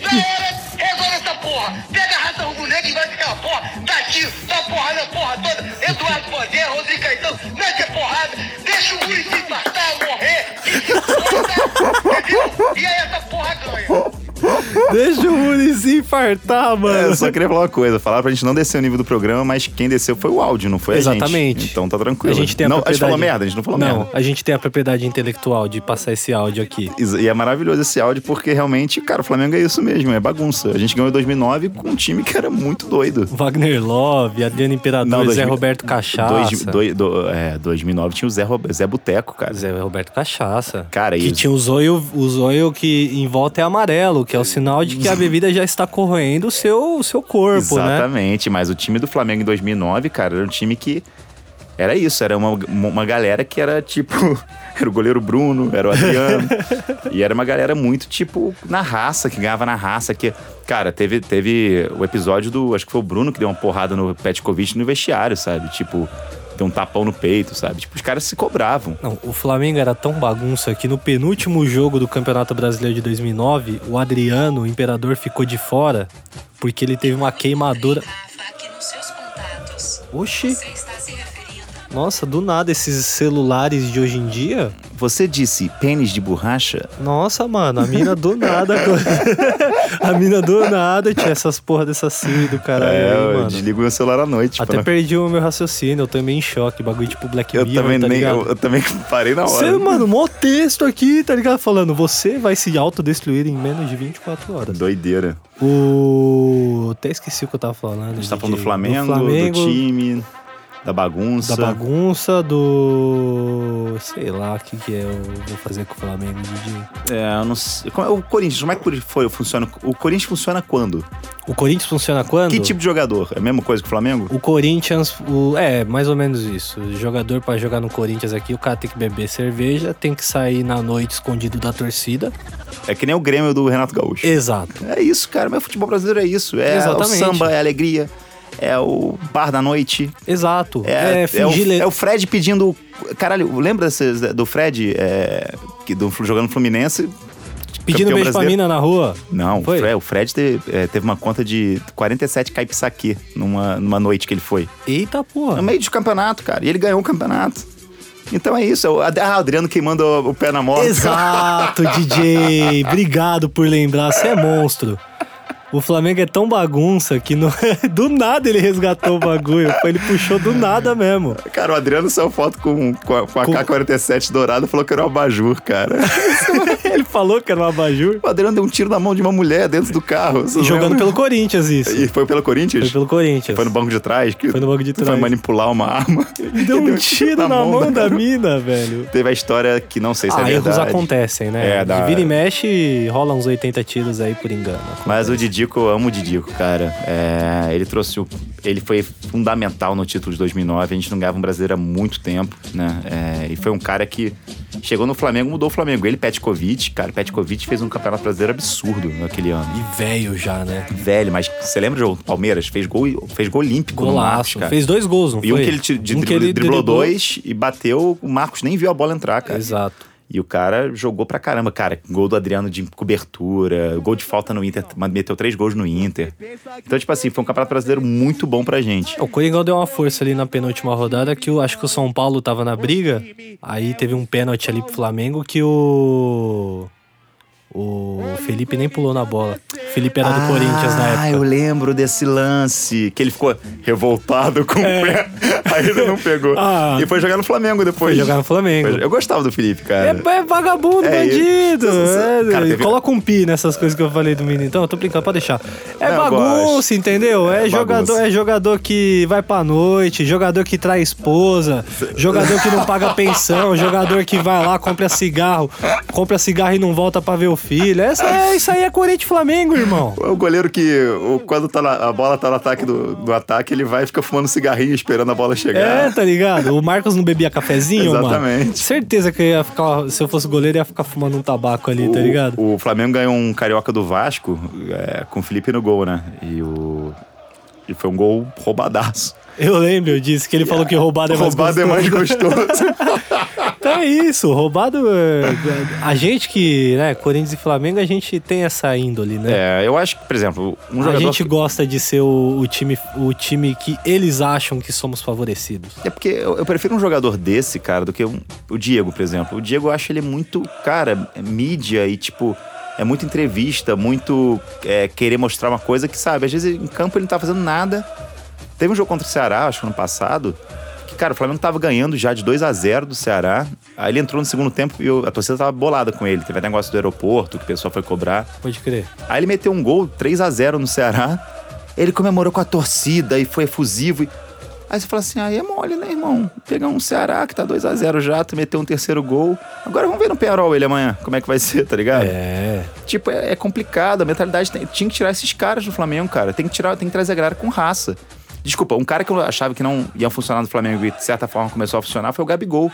Na hora, resolve essa porra. Pega a raça rubro-negra e vai ficar porra. Dá tiro, dá porrada na porra toda. Eduardo Bandeira, Rodrigo Caetano, mete a porrada. Deixa o se infartar, morrer. E se entendeu? E aí essa porra ganha. Deixa o Muniz se infartar, É, mano. eu só queria falar uma coisa. Falaram pra gente não descer o nível do programa, mas quem desceu foi o áudio, não foi a Exatamente. gente. Então tá tranquilo. A gente tem a não, propriedade... A gente falou merda, a gente não falou Não, merda. a gente tem a propriedade intelectual de passar esse áudio aqui. E é maravilhoso esse áudio porque realmente, cara, o Flamengo é isso mesmo, é bagunça. A gente ganhou em 2009 com um time que era muito doido. Wagner Love, Adriano Imperador, Não, Zé 2000 Roberto Cachaça. Dois, dois, do, é, 2009 tinha o Zé, Zé Boteco, cara. Zé Roberto Cachaça. Cara, que e- tinha o zóio, o zóio que em volta é amarelo, que é o sinal de que a bebida já está corroendo o seu, o seu corpo, né? Exatamente, mas o time do Flamengo em 2009, cara, era um time que era isso, era uma, uma galera que era tipo, era o goleiro Bruno, era o Adriano, e era uma galera muito tipo na raça, que ganhava na raça, que, cara, teve, teve o episódio do, acho que foi o Bruno que deu uma porrada no Petkovic no vestiário, sabe? Tipo, deu um tapão no peito, sabe? Tipo, os caras se cobravam. Não, o Flamengo era tão bagunça que no penúltimo jogo do Campeonato Brasileiro de 2009, o Adriano, o imperador, ficou de fora porque ele teve uma queimadura. Oxi, Você está se nossa, do nada esses celulares de hoje em dia. Você disse pênis de borracha? Nossa, mano, a mina do nada. a mina do nada tinha essas porra dessa SIM do caralho é, aí, eu mano. desligo meu celular à noite. Até pra perdi o meu raciocínio, eu tô meio em choque. Bagulho tipo Black eu Mirror, também tá nem, ligado? eu, eu também parei na hora. Você, mano, mó texto aqui, tá ligado? Falando, você vai se autodestruir em menos de 24 horas. Doideira. O. Até esqueci o que eu tava falando. A gente tá falando do. Flamengo, do, Flamengo, time, da bagunça. Da bagunça, do. Sei lá o que, que é, eu vou fazer com o Flamengo, DJ. É, eu não sei. Como é- O Corinthians, como é que foi, funciona? O Corinthians funciona quando? O Corinthians funciona quando? Que tipo de jogador? É a mesma coisa que o Flamengo? O Corinthians, o- é, mais ou menos isso. O jogador pra jogar no Corinthians aqui, o cara tem que beber cerveja, tem que sair na noite escondido da torcida. É que nem o Grêmio do Renato Gaúcho. Exato. É isso, cara. Mas o futebol brasileiro é isso. É Exatamente. o samba, é a alegria, é o bar da noite. Exato. É, É, é, o, é o Fred pedindo. Caralho, lembra do Fred é, que do, jogando Fluminense? pedindo beijo pra brasileiro? mina na rua. Não, o Foi? Fred, o Fred teve, é, teve uma conta de 47 caipsaque numa, numa noite que ele foi. Eita porra. No meio de campeonato, cara. E ele ganhou o campeonato. Então é isso. é Ah, o Adriano queimando o pé na moto. Exato, DJ. Obrigado por lembrar. Você é monstro. O Flamengo é tão bagunça que no- do nada ele resgatou o bagulho. Ele puxou do nada mesmo. Cara, o Adriano saiu foto com, com a, com a Com- K-47 dourada e falou que era um abajur, cara. Ele falou que era um abajur. o Adriano deu um tiro na mão de uma mulher dentro do carro. Jogando lembram? pelo Corinthians, isso. E foi pelo Corinthians? Foi pelo Corinthians. Foi no banco de trás? Que Foi no banco de Foi trás. manipular uma arma. Deu um tiro na mão da mina, velho. Teve a história que não sei se Ah, é erros verdade. acontecem, né? É, da- vira e mexe, rola uns 80 tiros aí por engano. Mas o Didico, eu amo o Didico, cara. É, ele trouxe o. Ele foi fundamental no título de 2009. A gente não ganhava um brasileiro há muito tempo, né? É, e foi um cara que chegou no Flamengo, mudou o Flamengo. Ele, Petkovic, cara, Petkovic fez um campeonato brasileiro absurdo naquele ano. E velho já, né? Velho, mas você lembra do Palmeiras? Fez gol, fez gol olímpico no Marcos, Golaço. cara. Fez dois gols, não E um foi? que ele de Um dribl- que ele driblou dois e bateu, o Marcos nem viu a bola entrar, cara. Exato. E o cara jogou pra caramba, cara. Gol do Adriano de cobertura, gol de falta no Inter, meteu três gols no Inter. Então, tipo assim, foi um campeonato brasileiro muito bom pra gente. O Coringão deu uma força ali na penúltima rodada que eu acho que o São Paulo tava na briga. Aí teve um pênalti ali pro Flamengo que o. O Felipe nem pulou na bola. O Felipe era do Corinthians na Ah, época. eu lembro desse lance. Que ele ficou revoltado com o pé. Aí ele não pegou. Ah. e foi jogar no Flamengo depois. Foi jogar no Flamengo. Foi- Eu gostava do Felipe, cara. É, é vagabundo, É, bandido. é, Cara, teve- Coloca um pi nessas coisas que eu falei do menino. Então, eu tô brincando, pode deixar. É Não, bagunça, entendeu? É, É jogador, bagunça. é jogador que vai pra noite, jogador que trai esposa, jogador que não paga pensão, jogador que vai lá, compra cigarro, compra cigarro e não volta pra ver o filho. Essa, é, isso aí é Corinthians Flamengo, irmão. O goleiro que, o- quando tá na- a bola tá no ataque do, do ataque, ele vai e fica fumando cigarrinho esperando a bola chegar. É, tá ligado? O Marcos não bebia cafezinho, mano. Exatamente. Certeza que eu ia ficar, se eu fosse goleiro, ia ficar fumando um tabaco ali, tá O- ligado? O, Flamengo ganhou um carioca do Vasco é, com o Felipe no gol, né? E o. E foi um gol roubadaço. Eu lembro disso, que ele falou que roubado é mais Roubado é mais gostoso. É isso, roubado. é, A gente que, né, Corinthians e Flamengo, a gente tem essa índole, né? é, eu acho que, por exemplo, um a gente gosta de ser o, o time, o time que eles acham que somos favorecidos. É porque eu, eu prefiro um jogador desse, cara, do que um- o Diego, por exemplo. O Diego eu acho ele muito, cara, mídia e tipo. É muita entrevista, muito é, querer mostrar uma coisa que, sabe, às vezes em campo ele não tá fazendo nada. Teve um jogo contra o Ceará, acho que ano passado, que, cara, o Flamengo tava ganhando já de 2 a 0 do Ceará. Aí ele entrou no segundo tempo e o- a torcida tava bolada com ele. Teve até negócio do aeroporto que o pessoal foi cobrar. Pode crer. Aí ele meteu um gol 3 a 0 no Ceará. Ele comemorou com a torcida e foi efusivo. e- Aí você fala assim: aí é mole, né, irmão? Pegar um Ceará que tá 2 a 0 já, tu meteu um terceiro gol. Agora vamos ver no Penarol ele amanhã, como é que vai ser, tá ligado? É. Tipo, é, é complicado. A mentalidade tem- tinha que tirar esses caras do Flamengo, cara. Tem que tirar, tem que trazer a galera com raça. Desculpa, um cara que eu achava que não ia funcionar no Flamengo e de certa forma começou a funcionar foi o Gabigol.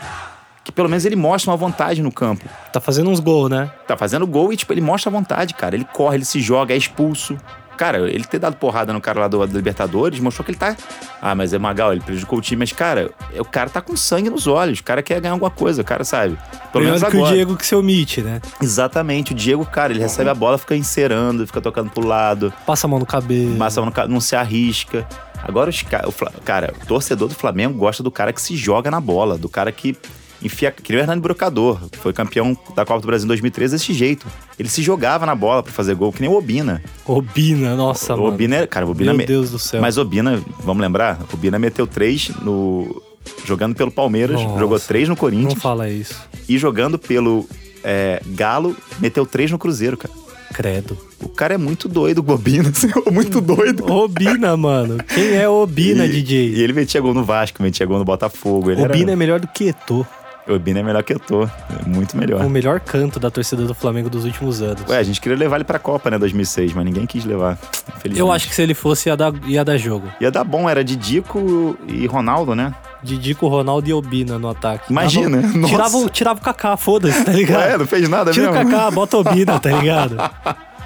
Que pelo menos ele mostra uma vontade no campo Tá fazendo uns gols, né? tá fazendo gol e, tipo, ele mostra a vontade, cara. Ele corre, ele se joga, é expulso. Cara, ele ter dado porrada no cara lá do, do Libertadores mostrou que ele tá. Ah, mas é Magal, ele prejudicou o time. Mas, cara, é- o cara tá com sangue nos olhos. O cara quer ganhar alguma coisa, o cara sabe. Pelo Melhor menos do que agora. o Diego que se omite, né? Exatamente. O Diego, cara, ele recebe a bola, fica encerando, fica tocando pro lado, Passa a mão no cabelo. passa no ca- não se arrisca. Agora, os ca- o Fla- cara, o torcedor do Flamengo gosta do cara que se joga na bola, do cara que enfia. Que nem o Hernani Brocador, foi campeão da Copa do Brasil em 2013 desse jeito. Ele se jogava na bola pra fazer gol, que nem o Obina. Obina, nossa, o mano. Obina é. Cara, o Obina. Meu me- Deus do céu. Mas Obina, vamos lembrar, Obina meteu três no. Jogando pelo Palmeiras, Nossa. jogou três no Não Corinthians fala isso. e jogando pelo é, Galo, meteu três no Cruzeiro, cara. Credo. O cara é muito doido, Bobina, assim, muito doido. Obina, mano. Quem é Obina, e, DJ? E ele metia gol no Vasco, metia gol no Botafogo. Ele Obina é era... melhor do que Eto'o. O Obina é melhor que eu tô. É muito melhor. O melhor canto da torcida do Flamengo dos últimos anos. Ué, a gente queria levar ele pra Copa, né, 2006, mas ninguém quis levar. Infelizmente. Eu acho que se ele fosse, ia dar, ia dar jogo. Ia dar bom, era Didico e Ronaldo, né? Didico, Ronaldo e Obina no ataque. Imagina, Dava- nossa. tirava, o- tirava o Kaká, foda-se, tá ligado? Ué, não fez nada Tira o mesmo. Kaká, bota o Obina, tá ligado?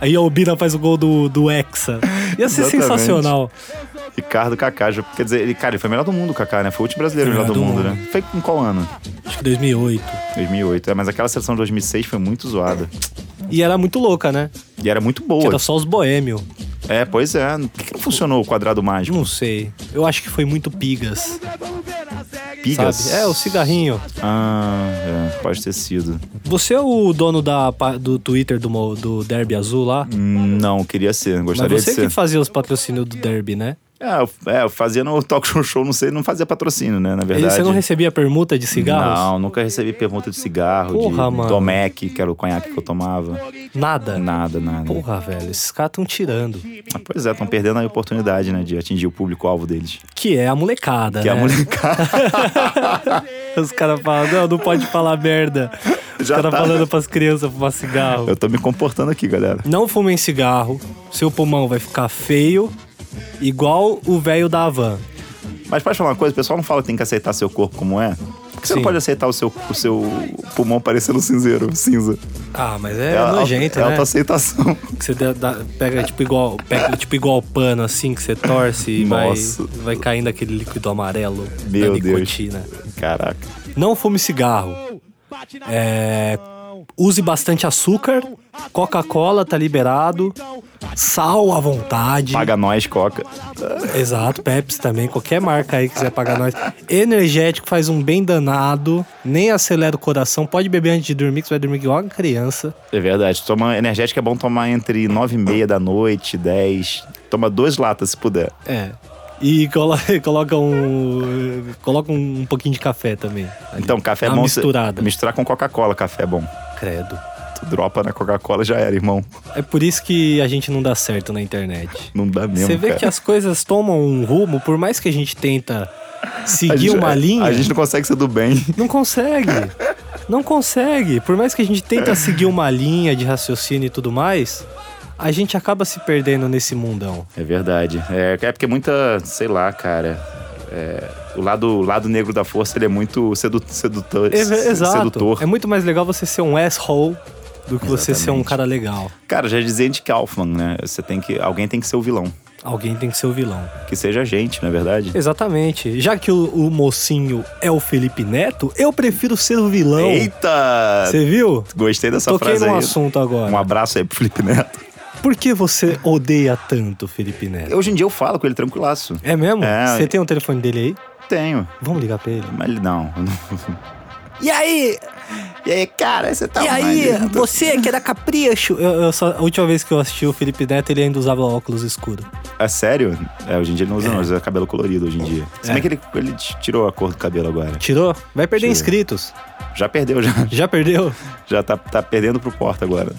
Aí o Obina faz o gol do, do Hexa. Ia ser Exatamente. sensacional. Ricardo Kaká, quer dizer, ele, cara, ele foi melhor do mundo, o Kaká, né? Foi o último brasileiro melhor do, mundo, né? Foi em qual ano? Acho que 2008. 2008. É, mas aquela seleção de 2006 foi muito zoada. E era muito louca, né? E era muito Que boa. era só os boêmio. É, pois é. Por que, que não funcionou o quadrado mágico? Não sei. Eu acho que foi muito pigas. Pigas? Sabe? É, o cigarrinho. Ah, é, pode ter sido. Você é o dono da, do Twitter do, do Derby Azul lá? Hum, Não, queria ser, gostaria Mas de você ser. que fazia os patrocínios do Derby, né? É, eu, é, fazia no Talk Show Show, não sei, não fazia patrocínio, né, na E verdade. você não recebia permuta de cigarros? Não, nunca recebi pergunta de cigarro, Porra, de mano. Domec, que era o conhaque que eu tomava. Nada? Nada, nada. Porra, velho, esses caras estão tirando. Mas, pois é, estão perdendo a oportunidade, né, de atingir o público-alvo deles. Que é a molecada, Que é né? a molecada. Os caras falam, não, não pode falar merda. Os Já caras tá. falando pras crianças fumar cigarro. Eu tô me comportando aqui, galera. Não fumem cigarro, seu pulmão vai ficar feio, igual o velho da Havan. Mas pode falar uma coisa, o pessoal não fala que tem que aceitar seu corpo como é? Por que você Sim. não pode aceitar o seu, o seu pulmão parecendo cinzeiro, cinza? Ah, mas é, a- nojento, é né? autoaceitação. Que você dá- dá- pega tipo igual, pega, tipo igual pano assim, que você torce e vai, vai caindo aquele líquido amarelo Meu da Deus. nicotina. Caraca. Não fume cigarro. É, use bastante açúcar. Coca-Cola tá liberado. Sal à vontade. Paga nós, Coca. Exato, Pepsi também, qualquer marca aí que quiser pagar nós. Energético faz um bem danado, nem acelera o coração. Pode beber antes de dormir, que você vai dormir igual uma criança. É verdade. Toma energético é bom tomar entre 9 e meia da noite, 10. Toma duas latas se puder. É. E colo- coloca um. Coloca um pouquinho de café também. Então, café é bom. misturada. Misturar com Coca-Cola, café é bom. Credo. Tu dropa na Coca-Cola já era, irmão. É por isso que a gente não dá certo na internet. Não dá mesmo. Você vê cara. que as coisas tomam um rumo, por mais que a gente tenta seguir gente- uma linha, A gente não consegue ser do bem. não consegue. Não consegue. Por mais que a gente tenta seguir uma linha de raciocínio e tudo mais, a gente acaba se perdendo nesse mundão. É verdade. É, é porque muita, sei lá, cara. é, o lado, o lado negro da força ele é muito sedu, sedutor. É, exato. Sedutor. É muito mais legal você ser um asshole do que você ser um Exatamente. cara legal. Cara, já dizia de Kaufman, né? Você tem que. Alguém tem que ser o vilão. Alguém tem que ser o vilão. Que seja a gente, não é verdade? Exatamente. Já que o, o mocinho é o Felipe Neto, eu prefiro ser o vilão. Eita! Você viu? Gostei dessa Toquei frase num aí. assunto agora. Um abraço aí pro Felipe Neto. Por que você odeia tanto o Felipe Neto? Hoje em dia eu falo com ele tranquilaço. É mesmo? É. Você tem o telefone dele aí? Tenho. Vamos ligar pra ele. Mas ele não. E aí? E aí, cara, você tá e aí? Você que é da Capricho? Eu, eu só, a última vez que eu assisti o Felipe Neto, ele ainda usava óculos escuros. É sério? É, hoje em dia ele não usa, não, usa cabelo colorido hoje em dia. Se É. bem que ele, ele tirou a cor do cabelo agora. Tirou? Vai perder Tirou. inscritos. Já perdeu, já. Já perdeu? Já tá, tá perdendo pro porta agora.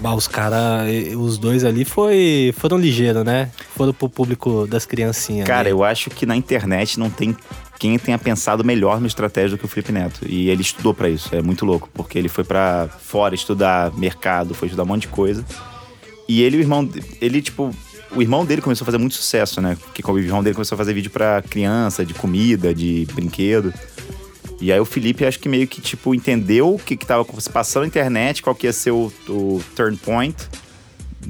Mas os caras, os dois ali foi, foram ligeiros, né? Foram pro público das criancinhas. Cara, né? eu acho que na internet não tem quem tenha pensado melhor numa estratégia do que o Felipe Neto. E ele estudou pra isso. É muito louco, porque ele foi pra fora estudar mercado, foi estudar um monte de coisa. E ele o irmão, ele tipo, o irmão dele começou a fazer muito sucesso, né? Porque o irmão dele começou a fazer vídeo pra criança, de comida, de brinquedo. E aí o Felipe acho que meio que tipo entendeu o que que tava se passando na internet, qual que ia ser o, o turn point.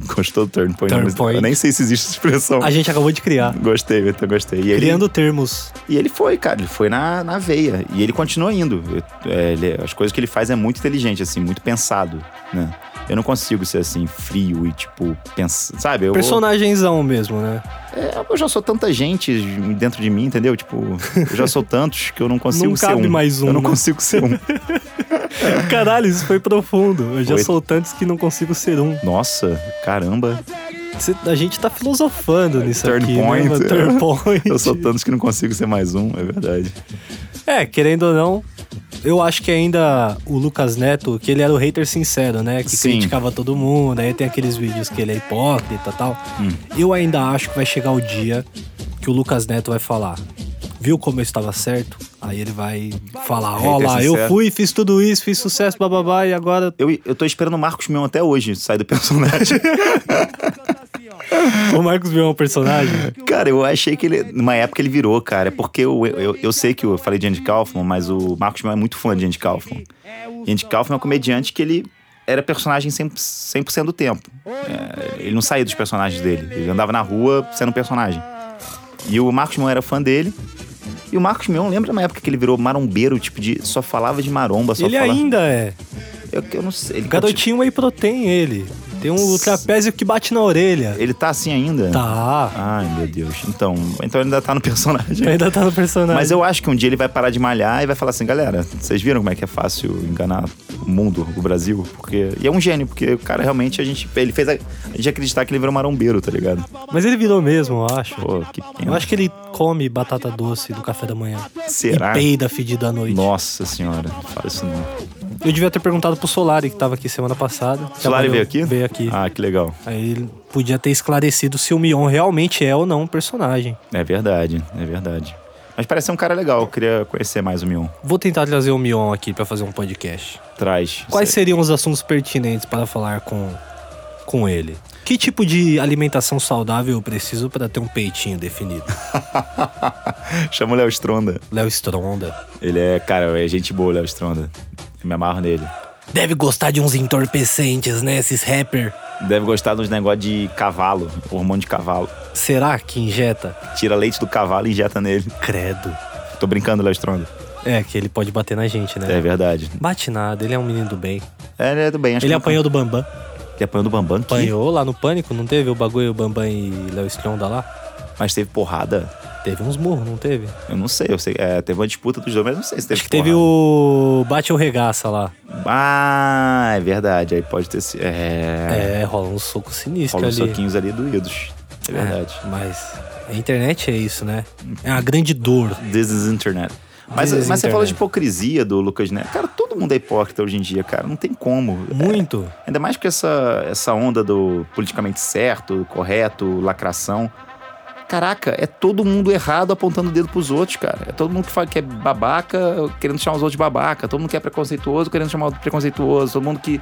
Gostou do turn point? Turn point. Eu nem sei se existe essa expressão. A gente acabou de criar. Gostei, Vitor, gostei. E ele- Criando termos. e ele foi, cara, ele foi na, na veia. E ele continua indo. É, ele- as coisas que ele faz é muito inteligente, assim, muito pensado, né? Eu não consigo ser assim, frio e, tipo, pensar. Sabe? Eu, Personagemzão mesmo, né? é, eu já sou tanta gente dentro de mim, entendeu? Tipo, eu já sou tantos que eu não consigo Não ser cabe um. mais um, Eu não né? consigo ser um. Caralho, isso foi profundo. Eu já Foi. sou tantos que não consigo ser um. Nossa, caramba. Cê- A gente tá filosofando nisso Turn aqui, point. né? Turn point. Eu sou tantos que não consigo ser mais um, é verdade. É, querendo ou não, eu acho que ainda o Lucas Neto, que ele era o hater sincero, né? Que Sim. criticava todo mundo, aí tem aqueles vídeos que ele é hipócrita e tal. Hum. Eu ainda acho que vai chegar o dia que o Lucas Neto vai falar. Viu como eu estava certo? Aí ele vai falar, ó lá, eu fui, fiz tudo isso, fiz sucesso, bababá, e agora Eu, eu tô esperando o Marcos Mion até hoje sair do personagem. o Marcos viu um personagem. Cara, eu achei que ele. Numa época ele virou, cara. Porque eu, eu, eu sei que eu falei de Andy Kaufman, mas o Marcos Mion é muito fã de Andy Kaufman. E Andy Kaufman é um comediante que ele era personagem 100%, 100 do tempo. É, ele não saía dos personagens dele. Ele andava na rua sendo um personagem. E o Marcos Mion era fã dele. E o Marcos Mion, lembra na época que ele virou marombeiro, tipo, de só falava de maromba, só ele falava. ainda é. Eu, eu não sei. Ele, Garotinho whey protein, ele. Tem um trapézio que bate na orelha. ele tá assim ainda? Tá. Ai, meu Deus. Então, então ele ainda tá no personagem. Ainda tá no personagem. Mas eu acho que um dia ele vai parar de malhar e vai falar assim, galera, vocês viram como é que é fácil enganar o mundo, o Brasil? Porque. E é um gênio, porque o cara realmente a gente. Ele fez a, a gente acreditar que ele virou marombeiro, tá ligado? Mas ele virou mesmo, eu acho. Pô, que Eu pena. acho que ele come batata doce do café da manhã. Será? E peida fedido à noite. Nossa senhora, não fala isso não. Eu devia ter perguntado pro Solari, que tava aqui semana passada. Solari veio aqui? Veio aqui. Ah, que legal. Aí ele podia ter esclarecido se o Mion realmente é ou não um personagem. É verdade, é verdade. Mas parece ser um cara legal, eu queria conhecer mais o Mion. Vou tentar trazer o Mion aqui pra fazer um podcast. Traz. Quais Sei. seriam os assuntos pertinentes para falar com, com ele? Que tipo de alimentação saudável eu preciso para ter um peitinho definido? Chama o Léo Stronda. Léo Stronda. Ele é, cara, é gente boa, Léo Stronda. Eu me amarro nele. Deve gostar de uns entorpecentes, né? Esses rapper. Deve gostar dos negócios de cavalo, hormônio de cavalo. Será que injeta? Tira leite do cavalo e injeta nele. Credo. Tô brincando, Léo Stronda. É, que ele pode bater na gente, né? É verdade. Bate nada, ele é um menino do bem. É, ele é do bem. Acho Ele apanhou do Bambam. Ele apanhou do Bambam Apanhou lá no Pânico, não teve o bagulho, o Bambam e Léo Stronda lá? mas teve porrada. Teve uns murros, não teve? Eu não sei, eu sei. é, teve uma disputa dos dois, mas não sei se teve Acho que teve porrada. o Bate ou Regaça lá. Ah, é verdade. Aí pode ter sido. É. É, rola uns socos sinistros Rola uns ali. soquinhos ali doídos. É verdade. É, mas a internet é isso, né? É uma grande dor. This is internet. Mas, mas você falou de hipocrisia do Lucas Neto. Cara, todo mundo é hipócrita hoje em dia, cara. Não tem como. Muito. É, ainda mais com essa, essa onda do politicamente certo, correto, lacração. Caraca, é todo mundo errado apontando o dedo pros outros, cara. É todo mundo que fala que é babaca, querendo chamar os outros de babaca. Todo mundo que é preconceituoso, querendo chamar o preconceituoso. Todo mundo que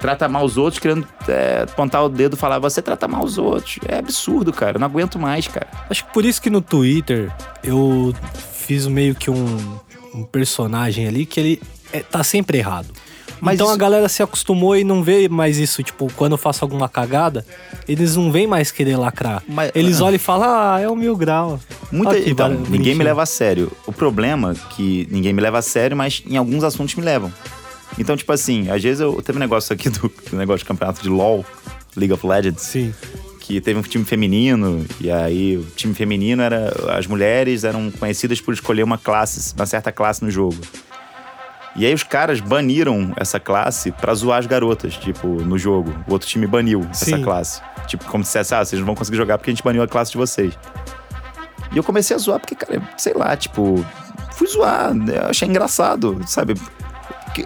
trata mal os outros, querendo é, apontar o dedo e falar, você trata mal os outros. É absurdo, cara. Eu não aguento mais, cara. Acho que por isso que no Twitter eu fiz meio que um, um personagem ali que ele é- tá sempre errado. Mas então isso- a galera se acostumou e não vê mais isso. Tipo, quando eu faço alguma cagada, eles não vêm mais querer lacrar. Mas- eles olham e falam, ah, é o mil grau. Muita, Ó que então, ninguém me leva a sério. O problema é que ninguém me leva a sério, mas em alguns assuntos me levam. Então, tipo assim, às vezes eu teve um negócio aqui do, do negócio de campeonato de LoL, League of Legends, Sim. que teve um time feminino, e aí o time feminino era. As mulheres eram conhecidas por escolher uma classe, uma certa classe no jogo. E aí os caras baniram essa classe pra zoar as garotas, tipo, no jogo. O outro time baniu essa Sim. classe. Tipo, como se dissesse, ah, vocês não vão conseguir jogar porque a gente baniu a classe de vocês. E eu comecei a zoar porque, cara, sei lá, tipo, fui zoar, né? Eu achei engraçado, sabe?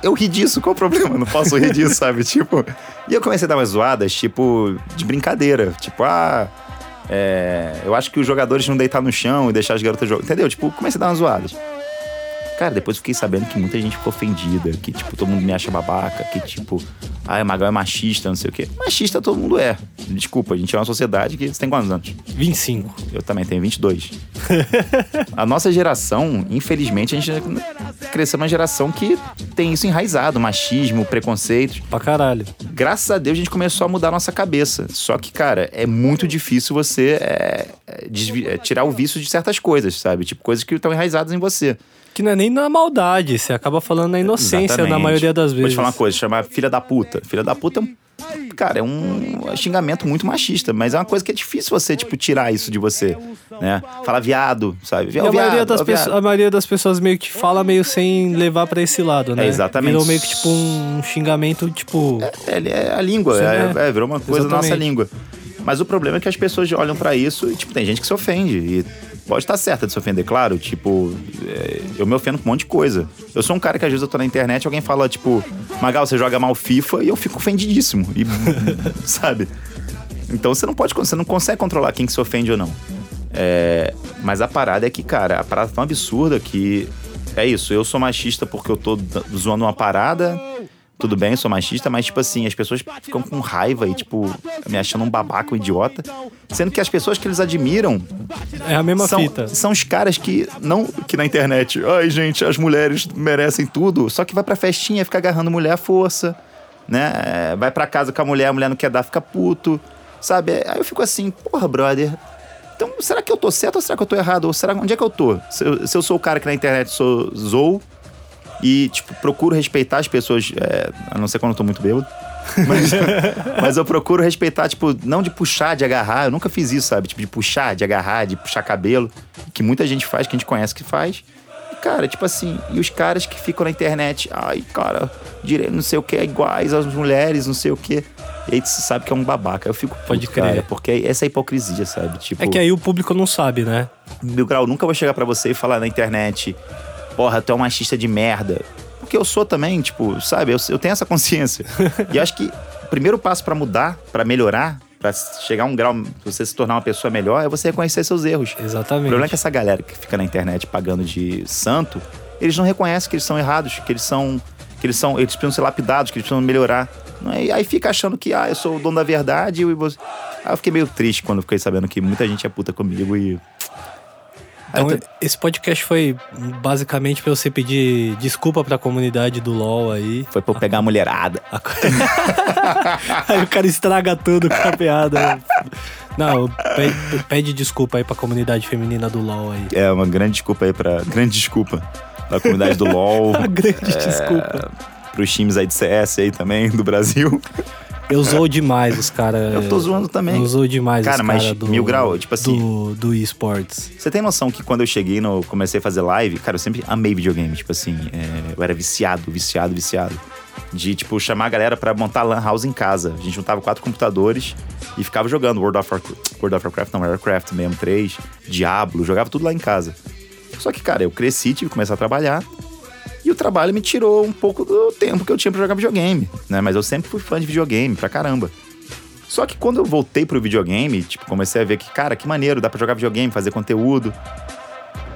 Eu ri disso, qual o problema? Não posso rir disso, sabe? Tipo. E eu comecei a dar umas zoadas, tipo, de brincadeira. Tipo, ah. é, eu acho que os jogadores não deitar no chão e deixar as garotas jogar. Entendeu? Tipo, comecei a dar umas zoadas. Cara, depois fiquei sabendo que muita gente ficou ofendida, que, tipo, todo mundo me acha babaca, que, tipo, ah, Magal é machista, não sei o quê. Machista todo mundo é. Desculpa, a gente é uma sociedade que. Você tem quantos anos? 25. Eu também tenho 22. a nossa geração, infelizmente, a gente cresceu uma geração que tem isso enraizado, machismo, preconceitos. Pra caralho. Graças a Deus a gente começou a mudar a nossa cabeça. Só que, cara, é muito difícil você é, é, é, tirar o vício de certas coisas, sabe? Tipo, coisas que estão enraizadas em você. Que não é nem na maldade, você acaba falando na inocência na Exatamente. maioria das vezes. Vou te falar uma coisa, chamar filha da puta. Filha da puta é um. Cara, é um xingamento muito machista, mas é uma coisa que é difícil você, tipo, tirar isso de você, né? Falar viado, sabe? E a, maioria das viado. pessoas, a maioria das pessoas meio que fala meio sem levar pra esse lado, né? É, exatamente. Virou meio que tipo um xingamento, tipo. É, é a língua, é, é. é, virou uma coisa da nossa língua. Mas o problema é que as pessoas olham pra isso e, tipo, tem gente que se ofende. E pode estar certa de se ofender, claro. Tipo, é, eu me ofendo com um monte de coisa. Eu sou um cara que às vezes eu tô na internet alguém fala, tipo, Magal, você joga mal FIFA e eu fico ofendidíssimo. E, sabe? Então você não pode, você não consegue controlar quem que se ofende ou não. É, mas a parada é que, cara, a parada é tão absurda que é isso. Eu sou machista porque eu tô zoando uma parada. Tudo bem, eu sou machista, mas, tipo assim, as pessoas ficam com raiva e, tipo, me achando um babaca, um idiota. Sendo que as pessoas que eles admiram É a mesma são, fita. são os caras que, não que na internet, ai, gente, as mulheres merecem tudo, só que vai pra festinha, fica agarrando mulher à força, né? Vai pra casa com a mulher, a mulher não quer dar, fica puto, sabe? Aí eu fico assim, porra, brother. Então, será que eu tô certo ou será que eu tô errado? Ou será onde é que eu tô? Se eu, se eu sou o cara que na internet sou zou e, tipo, procuro respeitar as pessoas, é, a não ser quando eu tô muito bêbado. Mas, mas eu procuro respeitar, tipo, não de puxar, de agarrar. Eu nunca fiz isso, sabe? Tipo, de puxar, de agarrar, de puxar cabelo. Que muita gente faz, que a gente conhece que faz. E, cara, tipo assim, e os caras que ficam na internet, ai, cara, direito, não sei o que, iguais às mulheres, não sei o que. E aí você sabe que é um babaca. Eu fico puto, Pode crer. cara, porque essa é a hipocrisia, sabe? Tipo, É que aí o público não sabe, né? Mil Grau, nunca vou chegar pra você e falar na internet, porra, tu é um machista de merda. Porque eu sou também, tipo, sabe? Eu, eu tenho essa consciência. e acho que o primeiro passo pra mudar, pra melhorar, pra chegar a um grau, você se tornar uma pessoa melhor, é você reconhecer seus erros. O Exatamente. problema é que essa galera que fica na internet pagando de santo, eles não reconhecem que eles são errados, que eles são. que eles são. Eles precisam ser lapidados, que eles precisam melhorar. É? E aí fica achando que, ah, eu sou o dono da verdade e você. Aí eu fiquei meio triste quando fiquei sabendo que muita gente é puta comigo e. Então, eu tô- esse podcast foi basicamente pra você pedir desculpa pra comunidade do LoL aí. Foi pra eu pegar a mulherada. A aí o cara estraga tudo com a piada. Não, pede, pede desculpa aí pra comunidade feminina do LoL aí. É uma grande desculpa aí pra. Grande desculpa da comunidade do LOL. Uma grande É. desculpa. pros times aí de CS aí também, do Brasil. Eu zoo demais os caras. Eu tô zoando também. Eu zoo demais Cara, os mas caras do... mil grau, tipo assim- Do, do esportes. Você tem noção que quando eu cheguei no. Comecei a fazer live, cara, eu sempre amei videogame. Tipo assim, é, eu era viciado, viciado, viciado. De, tipo, chamar a galera pra montar Lan House em casa. A gente juntava quatro computadores e ficava jogando World of Warcraft. World of Warcraft, não, Warcraft mesmo, 3, Diablo, jogava tudo lá em casa. Só que, cara, eu cresci, tive que começar a trabalhar. E o trabalho me tirou um pouco do tempo que eu tinha pra jogar videogame, né? Mas eu sempre fui fã de videogame, pra caramba. Só que quando eu voltei pro videogame, tipo, comecei a ver que, cara, que maneiro, dá pra jogar videogame, fazer conteúdo.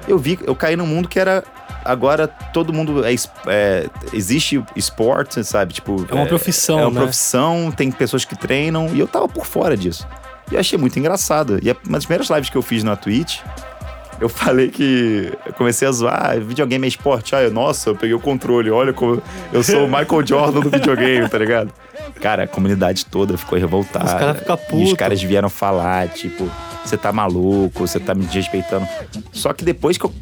Eu vi, eu caí num mundo que era. Agora todo mundo é, é, existe esporte, sabe? Tipo, É uma profissão, É uma né? profissão, tem pessoas que treinam, e eu tava por fora disso. E eu achei muito engraçado. E uma das primeiras lives que eu fiz na Twitch, eu falei que. Eu comecei a zoar, ah, videogame é esporte. Ah, eu- nossa, eu peguei o controle, olha como. Eu sou o Michael Jordan do videogame, tá ligado? Cara, a comunidade toda ficou revoltada. Os caras ficam E os putos. caras vieram falar, tipo, você tá maluco, você tá me desrespeitando. Só que depois que eu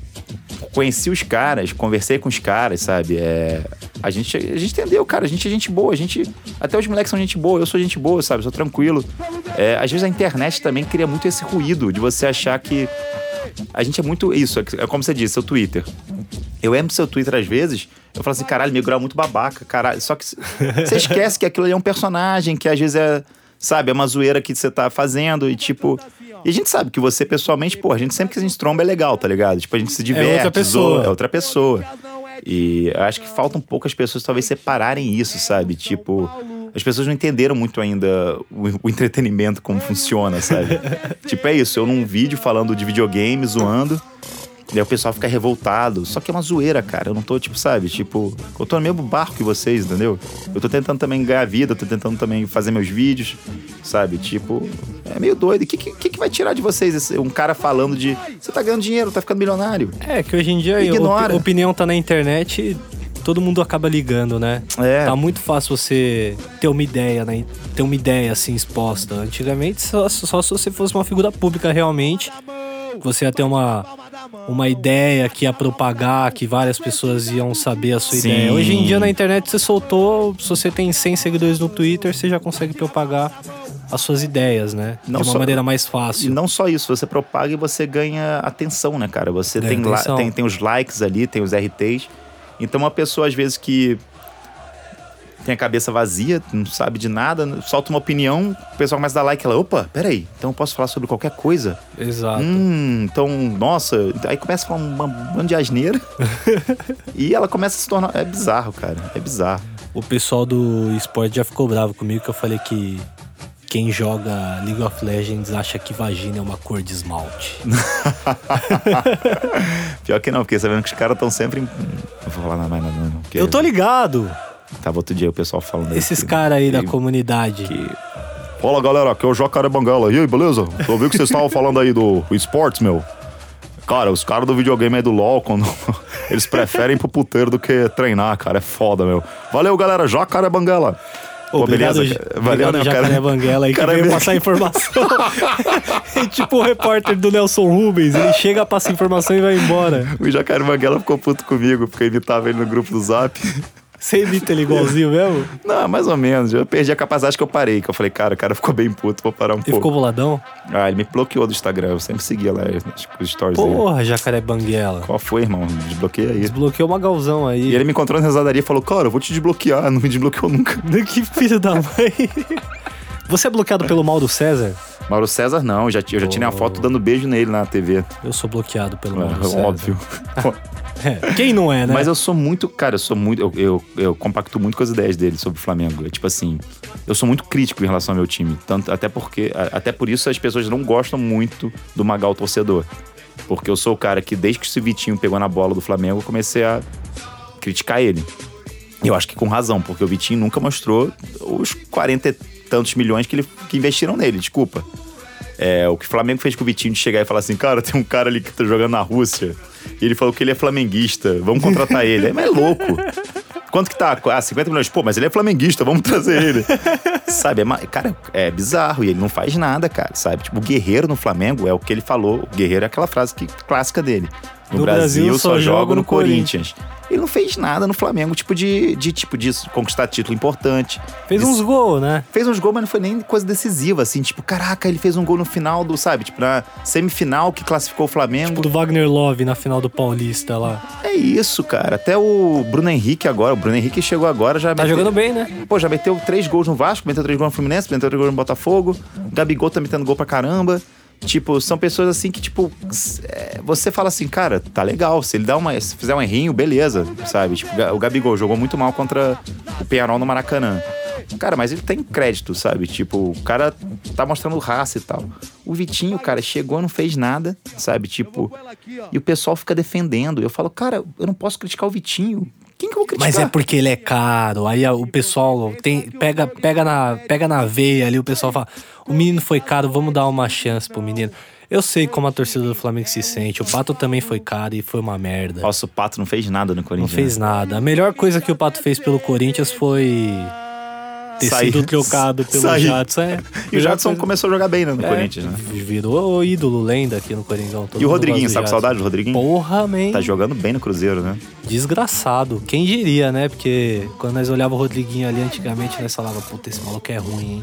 conheci os caras, conversei com os caras, sabe? É, a, gente, a gente entendeu, cara. A gente é gente boa. A gente. Até os moleques são gente boa, eu sou gente boa, sabe? Sou tranquilo. É, às vezes a internet também cria muito esse ruído de você achar que. A gente é muito isso, é como você disse, seu Twitter. Eu entro no seu Twitter às vezes, eu falo assim, caralho, meu grau é muito babaca, caralho. Só que você esquece que aquilo ali é um personagem, que às vezes é, sabe, é uma zoeira que você tá fazendo e tipo. E a gente sabe que você pessoalmente, pô, a gente sempre que a gente tromba é legal, tá ligado? Tipo, a gente se diverte, outra pessoa. zoa, é outra pessoa. E acho que falta um pouco as pessoas talvez separarem isso, sabe? Tipo, as pessoas não entenderam muito ainda o, o entretenimento, como funciona, sabe? tipo, é isso, eu num vídeo falando de videogame, zoando. Daí o pessoal fica revoltado. Só que é uma zoeira, cara. Eu não tô, tipo, sabe? Tipo, eu tô no mesmo barco que vocês, entendeu? Eu tô tentando também ganhar vida, tô tentando também fazer meus vídeos, sabe? Tipo, é meio doido. O que, que, que vai tirar de vocês esse- um cara falando de. Você tá ganhando dinheiro, tá ficando milionário? É, que hoje em dia Ignora. a opinião tá na internet e todo mundo acaba ligando, né? É. Tá muito fácil você ter uma ideia, né? Ter uma ideia assim exposta. Antigamente, só, só se você fosse uma figura pública realmente, você ia ter uma, uma ideia que ia propagar, que várias pessoas iam saber a sua Sim. ideia. Hoje em dia na internet você soltou, se você tem 100 seguidores no Twitter, você já consegue propagar as suas ideias, né? Não De uma só- maneira mais E fácil. não só isso, você propaga e você ganha atenção, né, cara? Você Ganha tem, la- tem, tem os likes ali, tem os RTs. Então, uma pessoa, às vezes, que tem a cabeça vazia, não sabe de nada, solta uma opinião, o pessoal começa a dar like, ela, opa, peraí, então eu posso falar sobre qualquer coisa? Exato. Hum, então, nossa, aí começa a falar um monte de asneira e ela começa a se tornar. É bizarro, cara, é bizarro. O pessoal do esporte já ficou bravo comigo que eu falei que quem joga League of Legends acha que vagina é uma cor de esmalte. Pior que não, porque sabendo que os caras estão sempre. em- Não vou falar nada mais nada, não. porque Eu tô ligado. Tava outro dia o pessoal falando Esses caras aí da que- comunidade. que- Fala galera, aqui é o Jacaré Banguela. E aí, beleza? Eu vi que vocês estavam falando aí do esportes, meu. Cara, os caras do videogame aí do LoL, quando eles preferem ir pro puteiro do que treinar, cara. É foda, meu. Valeu, galera. Jacaré Pô, Obrigado, beleza? Valeu, obrigado né, Jacaré cara? Banguela aí que cara veio veio- passar informação. É tipo o repórter do Nelson Rubens, ele chega, passa informação e vai embora. O Jacaré Banguela ficou puto comigo, porque eu imitava ele no grupo do Zap. Você imita ele igualzinho mesmo? Não, mais ou menos. Eu perdi a capacidade que eu parei. Que eu falei, cara, o cara ficou bem puto, vou parar um Ele pouco. ficou boladão? Ah, ele me bloqueou do Instagram. Eu sempre seguia lá os- os stories dele. Porra, Jacaré Banguela. Qual foi, irmão? Desbloqueia aí. Desbloqueou uma galzão aí. E ele me encontrou na risadaria e falou, cara, eu vou te desbloquear. Não me desbloqueou nunca. Que filho da mãe. Você é bloqueado pelo mal do César? Mauro César, não. Eu já, eu já tirei uma foto dando beijo nele na TV. Eu sou bloqueado pelo É, mal do César. óbvio. É, Quem não é, né? Mas eu sou muito, cara, eu sou muito. Eu, eu, eu compacto muito com as ideias dele sobre o Flamengo. É tipo assim, eu sou muito crítico em relação ao meu time. Tanto, até porque. Até por isso as pessoas não gostam muito do Magal torcedor. Porque eu sou o cara que, desde que esse Vitinho pegou na bola do Flamengo, eu comecei a criticar ele. Eu acho que com razão, porque o Vitinho nunca mostrou os 40 e tantos milhões que, ele, que investiram nele, desculpa. É, o que o Flamengo fez com o Vitinho de chegar e falar assim, cara, tem um cara ali que tá jogando na Rússia e ele falou que ele é flamenguista, vamos contratar ele. É, mas é louco. Quanto que tá? Ah, 50 milhões. Pô, mas ele é flamenguista, vamos trazer ele. sabe, é, cara, é bizarro e ele não faz nada, cara, sabe? Tipo, o guerreiro no Flamengo é o que ele falou. O guerreiro é aquela frase que, clássica dele. No, No Brasil, Brasil, só, jogo no Corinthians. Ele não fez nada no Flamengo, tipo de, de tipo disso, conquistar título importante. Fez uns gols, né? Fez uns gols, mas não foi nem coisa decisiva, assim, tipo, caraca, ele fez um gol no final do, sabe, tipo, na semifinal que classificou o Flamengo. Tipo do Wagner Love na final do Paulista lá. É isso, cara. Até o Bruno Henrique agora, o Bruno Henrique chegou agora, já Tá meteu- jogando bem, né? Pô, já meteu três gols no Vasco, meteu três gols no Fluminense, meteu três gols no Botafogo. O Gabigol tá metendo gol pra caramba. Tipo, são pessoas assim que, tipo, é, você fala assim, cara, tá legal. Se ele dá uma. Se fizer um errinho, beleza, sabe? Tipo, o Gabigol jogou muito mal contra o Penharol no Maracanã. Cara, mas ele tem crédito, sabe? Tipo, o cara tá mostrando raça e tal. O Vitinho, cara, chegou, não fez nada, sabe? Tipo, e o pessoal fica defendendo. Eu falo, cara, eu não posso criticar o Vitinho. Quem que eu vou criticar? Mas é porque ele é caro. Aí o pessoal tem, pega, pega, na, pega na veia ali, o pessoal fala: o menino foi caro, vamos dar uma chance pro menino. Eu sei como a torcida do Flamengo se sente. O Pato também foi caro e foi uma merda. Nossa, o Pato não fez nada no Não Corinthians. fez nada. A melhor coisa que o Pato fez pelo Corinthians foi ter Sair. sido trocado pelo Sair. Jadson. É. E o Jadson começou a jogar bem né, no coisa- Corinthians, né? é, Virou ídolo, lenda aqui no Corinthians. E o Rodriguinho, sabe saudade do Rodriguinho? Porra, man. Tá jogando bem no Cruzeiro, né? Desgraçado. Quem diria, né? Porque quando nós olhávamos o Rodriguinho ali antigamente, nós falava, puta, esse maluco é ruim, hein?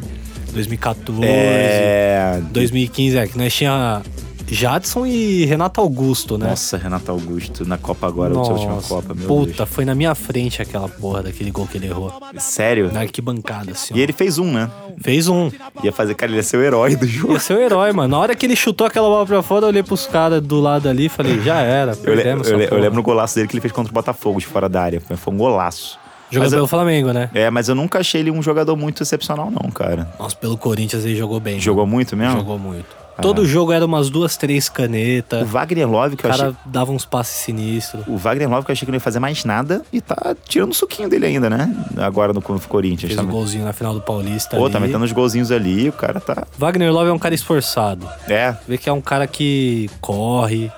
2014, É. 2015, é que nós tinha Jadson e Renato Augusto, né? Nossa, Renato Augusto na Copa agora, a última Copa, meu puta, foi na minha frente aquela porra daquele gol que ele errou. Deus. Sério? Na arquibancada, assim. ó. E ele fez um, né? Fez um. Ia fazer, cara, ele ia ser o herói do jogo. Ia ser o herói, mano. Na hora que ele chutou aquela bola pra fora, eu olhei pros caras do lado ali e falei, já era, Eu, le- perdemos eu, le- eu lembro no golaço dele que ele fez contra o Botafogo, de fora da área. Foi- um golaço. Eu- pelo Flamengo, né? É, mas eu nunca achei ele um jogador muito excepcional, não, cara. Nossa, pelo Corinthians ele jogou bem. Jogou muito mesmo? Jogou muito. Todo jogo era umas duas, três O canetas. Wagner Love, que O eu cara achei. dava uns passes sinistros. O Wagner Love, que eu achei que não ia fazer mais nada e tá tirando o suquinho dele ainda, né? Agora no, no Corinthians. Fez Tá, um golzinho na final do Paulista. Pô, ali. tá metendo uns golzinhos ali, o cara tá. Wagner Love é um cara esforçado. É, Vê que é um cara que corre,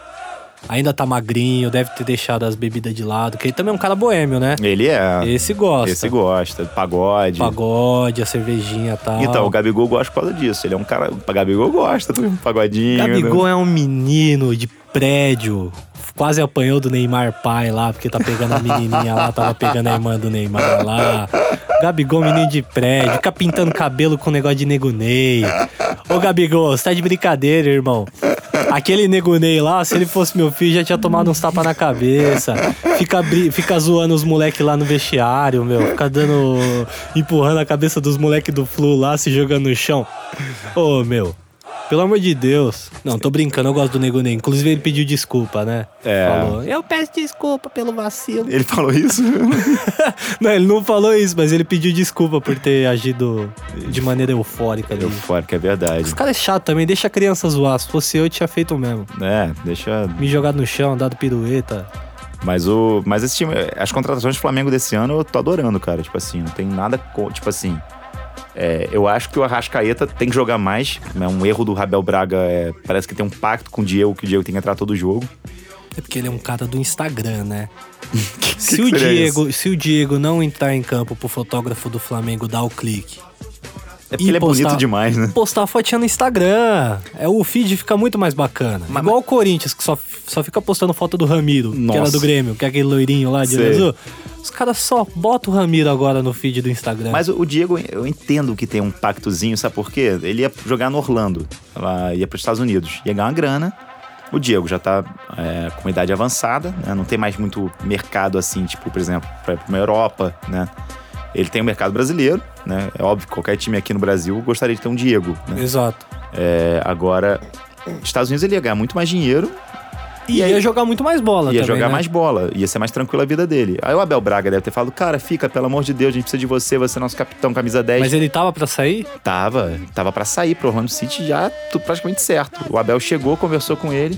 ainda tá magrinho, deve ter deixado as bebidas de lado, que ele também é um cara boêmio, né? ele é. Esse gosta. Esse gosta. Pagode. Pagode, a cervejinha e tal. Então, o Gabigol gosta por causa disso. Ele é um cara. O Gabigol gosta do pagodinho. Gabigol né? é um menino de prédio. Quase apanhou do Neymar pai lá, porque tá pegando a menininha lá, tava pegando a irmã do Neymar lá. Gabigol, menino de prédio, fica pintando cabelo com negócio de nego Ney. Ô Gabigol, você tá de brincadeira, irmão. Aquele nego Ney lá, se ele fosse meu filho, já tinha tomado uns tapas na cabeça. Fica, fica zoando os moleques lá no vestiário, meu. Fica dando. empurrando a cabeça dos moleques do Flu lá, se jogando no chão. Ô, meu. Pelo amor de Deus. Não, tô brincando, eu gosto do Nego Ney. Inclusive, ele pediu desculpa, né? É. Falou, eu peço desculpa pelo vacilo. Ele falou isso? não, ele não falou isso, mas ele pediu desculpa por ter agido de maneira eufórica ali. Eufórico, é verdade. Esse cara é chato também, deixa a criança zoar. Se fosse eu, eu tinha feito o mesmo. É, deixa. Me jogado no chão, dado pirueta. Mas o. Mas esse time. As contratações do Flamengo desse ano eu tô adorando, cara. Tipo assim, não tem nada. Tipo assim. É, eu acho que o Arrascaeta tem que jogar mais. É um erro do Rabel Braga. é, parece que tem um pacto com o Diego, que o Diego tem que entrar todo jogo. É porque ele é um cara do Instagram, né? se, que o Diego, se o Diego não entrar em campo pro fotógrafo do Flamengo dar o clique, É porque ele é postar- bonito demais, né? postar a fotinha no Instagram. É, o feed fica muito mais bacana. Igual o Corinthians, que só, só fica postando foto do Ramiro, que era Nossa. do Grêmio, que é aquele loirinho lá de Sei. azul. Os caras só botam o Ramiro agora no feed do Instagram. Mas o Diego, eu entendo que tem um pactozinho, sabe por quê? Ele ia jogar no Orlando, ia para os Estados Unidos, ia ganhar uma grana. O Diego já tá é, com uma idade avançada, né? não tem mais muito mercado assim, tipo, por exemplo, para uma Europa, né? Ele tem o mercado brasileiro, né? É óbvio que qualquer time aqui no Brasil gostaria de ter um Diego, né? Exato. É, agora, Estados Unidos ele ia ganhar muito mais dinheiro E ia jogar muito mais bola ia também, jogar né? mais bola, ia ser mais tranquila a vida dele. Aí o Abel Braga deve ter falado, cara, fica, pelo amor de Deus, a gente precisa de você, você é nosso capitão, camisa 10. Mas ele tava pra sair? Tava, tava para sair pro Orlando City já tudo praticamente certo. O Abel chegou, conversou com ele.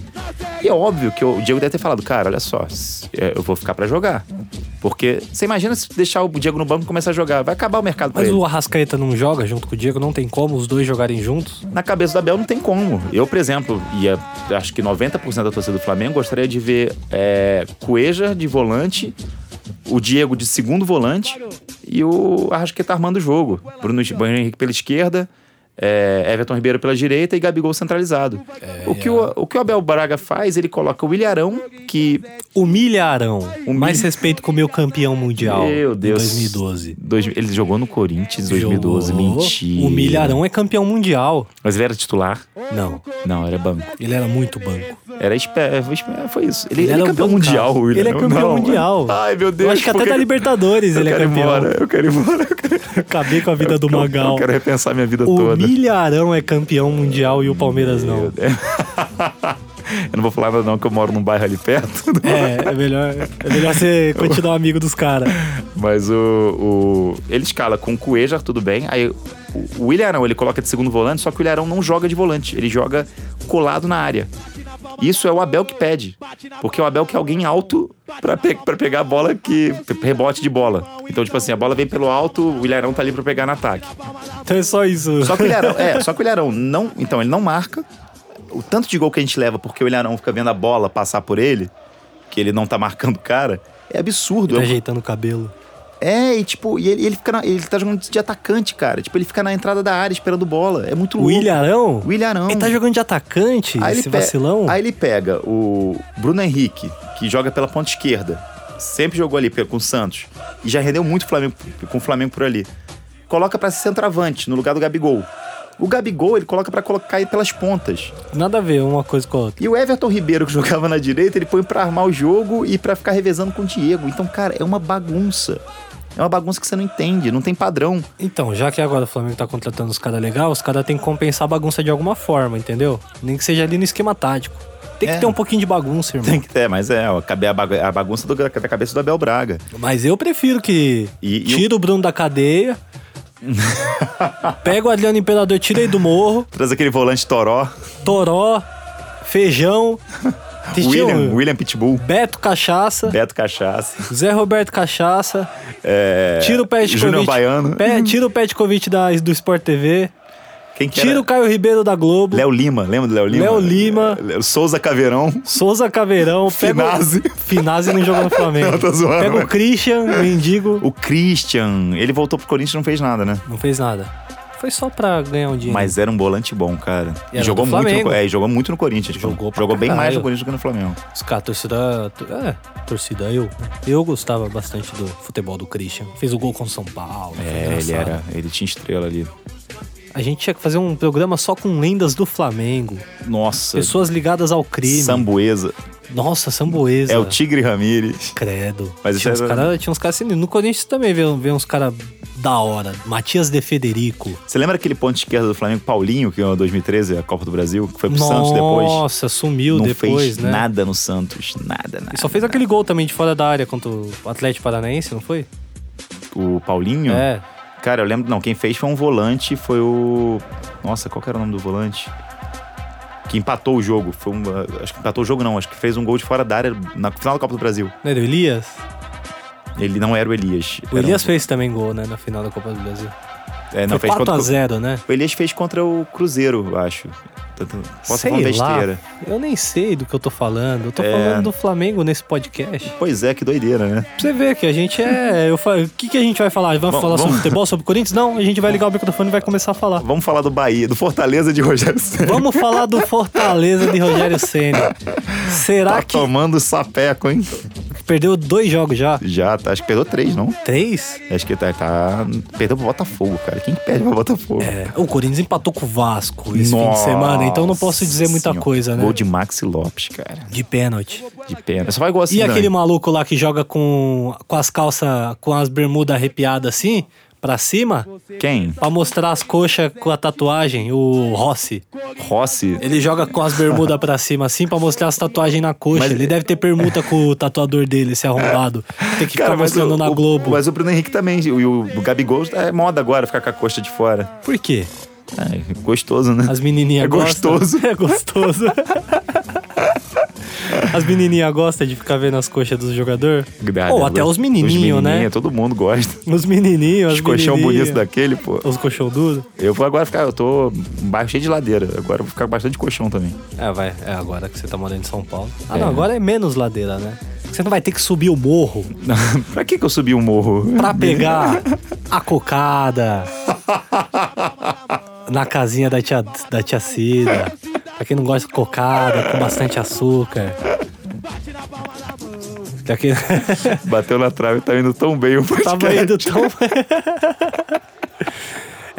E é óbvio que o Diego deve ter falado, cara, olha só, é, eu vou ficar pra jogar. Porque você imagina se deixar o Diego no banco e começar a jogar, vai acabar o mercado Mas o Arrascaeta não joga junto com o Diego? Não tem como os dois jogarem juntos? Na cabeça do Abel não tem como. Eu, por exemplo, ia, acho que 90% da torcida do Flamengo gostaria de ver é, Cueja de volante, o Diego de segundo volante e o Arrascaeta armando o jogo. Bruno, Bruno Henrique pela esquerda, é, Everton Ribeiro pela direita e Gabigol centralizado. o, que o, o que o Abel Braga faz, ele coloca o Ilharão, que Humilharão. Humilha- Mais respeito com o meu campeão mundial. Meu Deus. Em 2012. Dois- ele jogou no Corinthians em 2012. Jogou. Mentira. O Milharão é campeão mundial. Mas ele era titular? Não, Não, era banco. ele era muito banco. Era espe- foi isso. Ele, ele era é um campeão bancado. mundial, o. Ele é campeão Não, mundial. Ai, meu Deus. Eu acho que até da Libertadores eu ele é quero ir campeão. embora, eu quero ir embora. Eu quero, Acabei com a vida do eu- Magal. Eu quero repensar minha vida O toda. Milharão é campeão mundial e o Palmeiras não. Eu não vou falar nada não, que eu moro num bairro ali perto. É, é melhor, é melhor você continuar amigo dos caras. Mas o, o- Ele escala com o Cuejar, tudo bem. Aí o, o Willian ele coloca de segundo volante, só que o Willian não joga de volante. Ele joga colado na área. Isso é o Abel que pede. Porque o Abel quer alguém alto pra, pe pegar a bola que. rebote de bola. Então, tipo assim, a bola vem pelo alto, o Ilharão tá ali pra pegar no ataque. Então é só isso. Só que o Ilharão, é, só que o Ilharão não. Então, ele não marca. O tanto de gol que a gente leva porque o Ilharão fica vendo a bola passar por ele, que ele não tá marcando o cara, é absurdo. Tá É ajeitando o cabelo. É, e tipo, e ele, ele fica na- ele tá jogando de atacante, cara. Tipo, ele fica na entrada da área esperando bola. É muito O louco. Ilharão? O Ilharão. Ele tá jogando de atacante, Aí ele, esse pe- vacilão? aí ele pega o Bruno Henrique, que joga pela ponta esquerda. Sempre jogou ali com o Santos. E já rendeu muito Flamengo, com o Flamengo por ali. Coloca pra ser centroavante, no lugar do Gabigol. O Gabigol, ele coloca pra colocar aí pelas pontas. Nada a ver uma coisa com a outra. E o Everton Ribeiro, que jogava na direita, ele põe pra armar o jogo e pra ficar revezando com o Diego. Então, cara, é uma bagunça. É uma bagunça que você não entende, não tem padrão. Então, já que agora o Flamengo tá contratando os caras legais, os caras têm que compensar a bagunça de alguma forma, entendeu? Nem que seja ali no esquema tático. Tem que É. ter um pouquinho de bagunça, irmão. Tem que ter, mas é, ó, a bagu- a bagunça do- da cabeça do Abel Braga. Mas eu prefiro que E- e tira o Bruno da cadeia, pega o Adriano Imperador, tira ele do morro, Traz aquele volante toró. toró, feijão, William, William Pitbull. Beto Cachaça, Beto Cachaça. Zé Roberto Cachaça, É, tira o Petkovic. Júnior Baiano. Pe- tira o Petkovic da, do Sport TV, Quem que tira era? o Caio Ribeiro da Globo, Léo Lima, lembra do Léo Lima? Léo Lima. Léo- Souza Caveirão. Souza Caveirão, o- Finazzi. Finazzi não jogou no Flamengo. Não, tô zoando, Pega né? o Christian, mendigo, O Christian, ele voltou pro Corinthians e não fez nada, né? não fez nada. Foi só pra ganhar um dinheiro. Mas era um volante bom, cara. E E jogou muito, no, é, jogou muito no Corinthians. tipo, Jogou jogou bem mais no Corinthians do que no Flamengo. Os caras, torcida. É, torcida, eu. Eu gostava bastante do futebol do Christian. Fez o gol com o São Paulo. É, ele era, ele tinha estrela ali. A gente tinha que fazer um programa só com lendas do Flamengo. Nossa, Pessoas ligadas ao crime. Sambuesa. Nossa, Samboesa. É o Tigre Ramírez. Credo. Mas tinha, isso uns era- cara, tinha uns caras sinistros. No Corinthians também vê, uns caras da hora. Matias de Federico. Você lembra aquele ponto esquerda do Flamengo, Paulinho, que ganhou em 2013 a Copa do Brasil, que foi pro Santos depois? Nossa, sumiu não depois, fez né? nada no Santos, nada, nada. E só fez aquele gol também de fora da área contra o Atlético Paranaense, não foi? O Paulinho? É. Cara, eu lembro, não, quem fez foi um volante, foi o... Nossa, qual que era o nome do volante? Que empatou o jogo. Foi um, acho que empatou o jogo não, acho que fez um gol de fora da área na final da Copa do Brasil. Não era o Elias? Ele não era o Elias. O Elias um- fez também gol, né, na final da Copa do Brasil. É, não, foi fez contra o- 4x0, né? O Elias fez contra o Cruzeiro, eu acho. Posso sei falar lá. besteira. Eu nem sei do que eu tô falando. Eu tô É. falando do Flamengo nesse podcast. Pois é, que doideira, né? Pra você ver que a gente é. Eu falo, o que, que a gente vai falar? Vamos Bom, falar sobre vamos- futebol, sobre Corinthians? Não, a gente vai ligar o microfone e vai começar a falar. Vamos falar do Bahia, do Fortaleza de Rogério Ceni. Vamos falar do Fortaleza de Rogério Senna. Será Tá que tomando sapeco, hein? perdeu dois jogos já? Já, tá, acho que perdeu três, não? Três? Acho que tá, tá- Perdeu pro Botafogo, cara. Quem que perde pro Botafogo? É, o Corinthians empatou com o Vasco esse fim de Nossa semana, então não posso dizer muita Senhora. coisa, né? Gol de Maxi Lopes, cara. De pênalti. De pena. Só vai igual assim, E Dani. aquele maluco lá que joga com, com as calças, com as bermudas arrepiadas assim, pra cima, Quem? pra mostrar as coxas com a tatuagem, o Rossi. Rossi. Ele joga com as bermudas pra cima assim, pra mostrar as tatuagens na coxa. Mas- Ele deve ter permuta com o tatuador dele, esse arrombado. Tem que ficar mas mostrando o- na o- Globo. Mas o Bruno Henrique também. E o, o Gabigol é moda agora, ficar com a coxa de fora. Por quê? É, gostoso, né? As menininhas É gostam. gostoso. É gostoso. As menininhas gostam de ficar vendo as coxas dos jogadores? Ou até os menininhos, né? Todo mundo gosta. Os menininhos, Os as colchão menininhas. bonito daquele, pô. Os colchão duro. Eu vou agora ficar, eu tô um bairro cheio de ladeira. Agora eu vou ficar com bastante colchão também. É, vai. É agora que você tá morando em São Paulo. Ah, É. não, agora é menos ladeira, né? Você não vai ter que subir o morro pra que que eu subi o morro? pra pegar a cocada. Na casinha da tia, da tia Cida. Pra quem não gosta de cocada, com bastante açúcar. Quem... Bateu na trave, tá indo tão bem o podcast. Tava indo tão.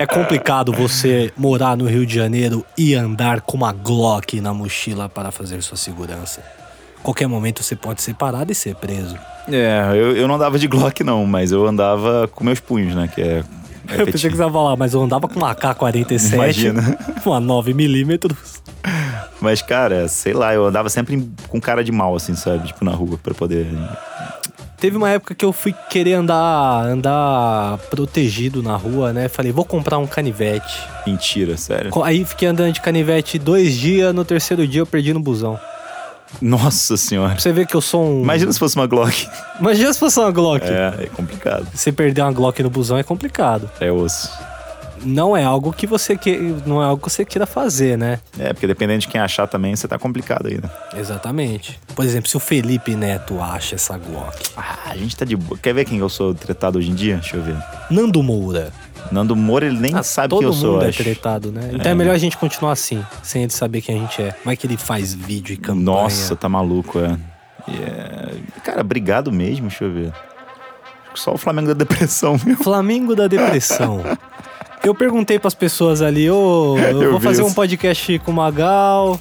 É complicado você morar no Rio de Janeiro e andar com uma Glock na mochila para fazer sua segurança. Qualquer momento você pode ser parado e ser preso. É, eu, eu não andava de Glock não, mas eu andava com meus punhos, né? Que é... Eu pensei que você ia falar, mas eu andava com uma AK-47, Imagina. uma 9mm. Mas, cara, sei lá, eu andava sempre em- com cara de mal, assim, sabe? Tipo, na rua, pra poder... Teve uma época que eu fui querer andar, andar protegido na rua, né? Falei, vou comprar um canivete. Mentira, sério. Aí fiquei andando de canivete dois dias, no terceiro dia eu perdi no busão. Nossa senhora. Pra você ver que eu sou um. Imagina se fosse uma Glock. Imagina se fosse uma Glock. É, é complicado. Você perder uma Glock no busão é complicado. É osso. Não é algo que você que... não é algo que você queira fazer, né? É, porque dependendo de quem achar também, você tá complicado aí, né? Exatamente. Por exemplo, se o Felipe Neto acha essa Glock. Ah, a gente tá de boa. Quer ver quem eu sou tretado hoje em dia? Deixa eu ver. Nando Moura. Nando Moura, ele nem Ah, sabe todo quem eu mundo sou, é acho. tretado, né? Então é. melhor a gente continuar assim, sem ele saber quem a gente é. Vai que ele faz vídeo e campanha. Nossa, tá maluco, é. E é- Cara, obrigado mesmo, deixa eu ver. Só o Flamengo da depressão, meu. Flamengo da depressão. Eu perguntei pras pessoas ali, ô, eu, Eu vou fazer um isso. podcast com o Magal.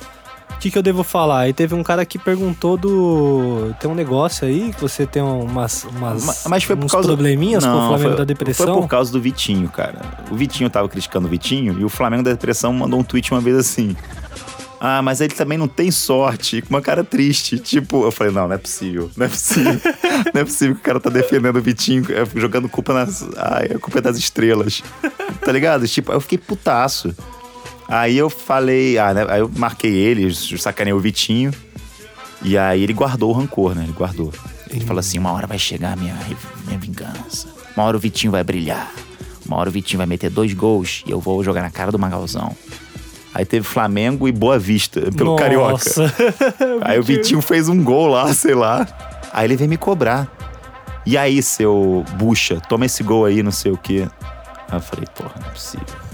O que, que eu devo falar? E teve um cara que perguntou do. Tem um negócio aí que você tem umas. umas Ma- Mas foi por causa probleminhas com o Não, Flamengo foi- da depressão. Foi por causa do Vitinho, cara. O Vitinho tava criticando o Vitinho e o Flamengo da depressão mandou um tweet uma vez assim. Ah, mas ele também não tem sorte, com uma cara triste. Tipo, eu falei, não, não é possível. Não é possível. não é possível que o cara tá defendendo o Vitinho, é, jogando culpa nas. Ai, a culpa é das estrelas. Tá ligado? Tipo, eu fiquei putaço. Aí eu falei, ah, né? Aí eu marquei ele, sacanei o Vitinho. E aí ele guardou o rancor, né? Ele guardou. Ele falou assim: uma hora vai chegar a minha, minha vingança. Uma hora o Vitinho vai brilhar. Uma hora o Vitinho vai meter dois gols e eu vou jogar na cara do Magalzão. Aí teve Flamengo e Boa Vista, pelo Carioca. Nossa. Aí o Vitinho fez um gol lá, sei lá. Aí ele veio me cobrar. E aí, seu bucha, toma esse gol aí, não sei o quê. Aí eu falei, porra, não é possível.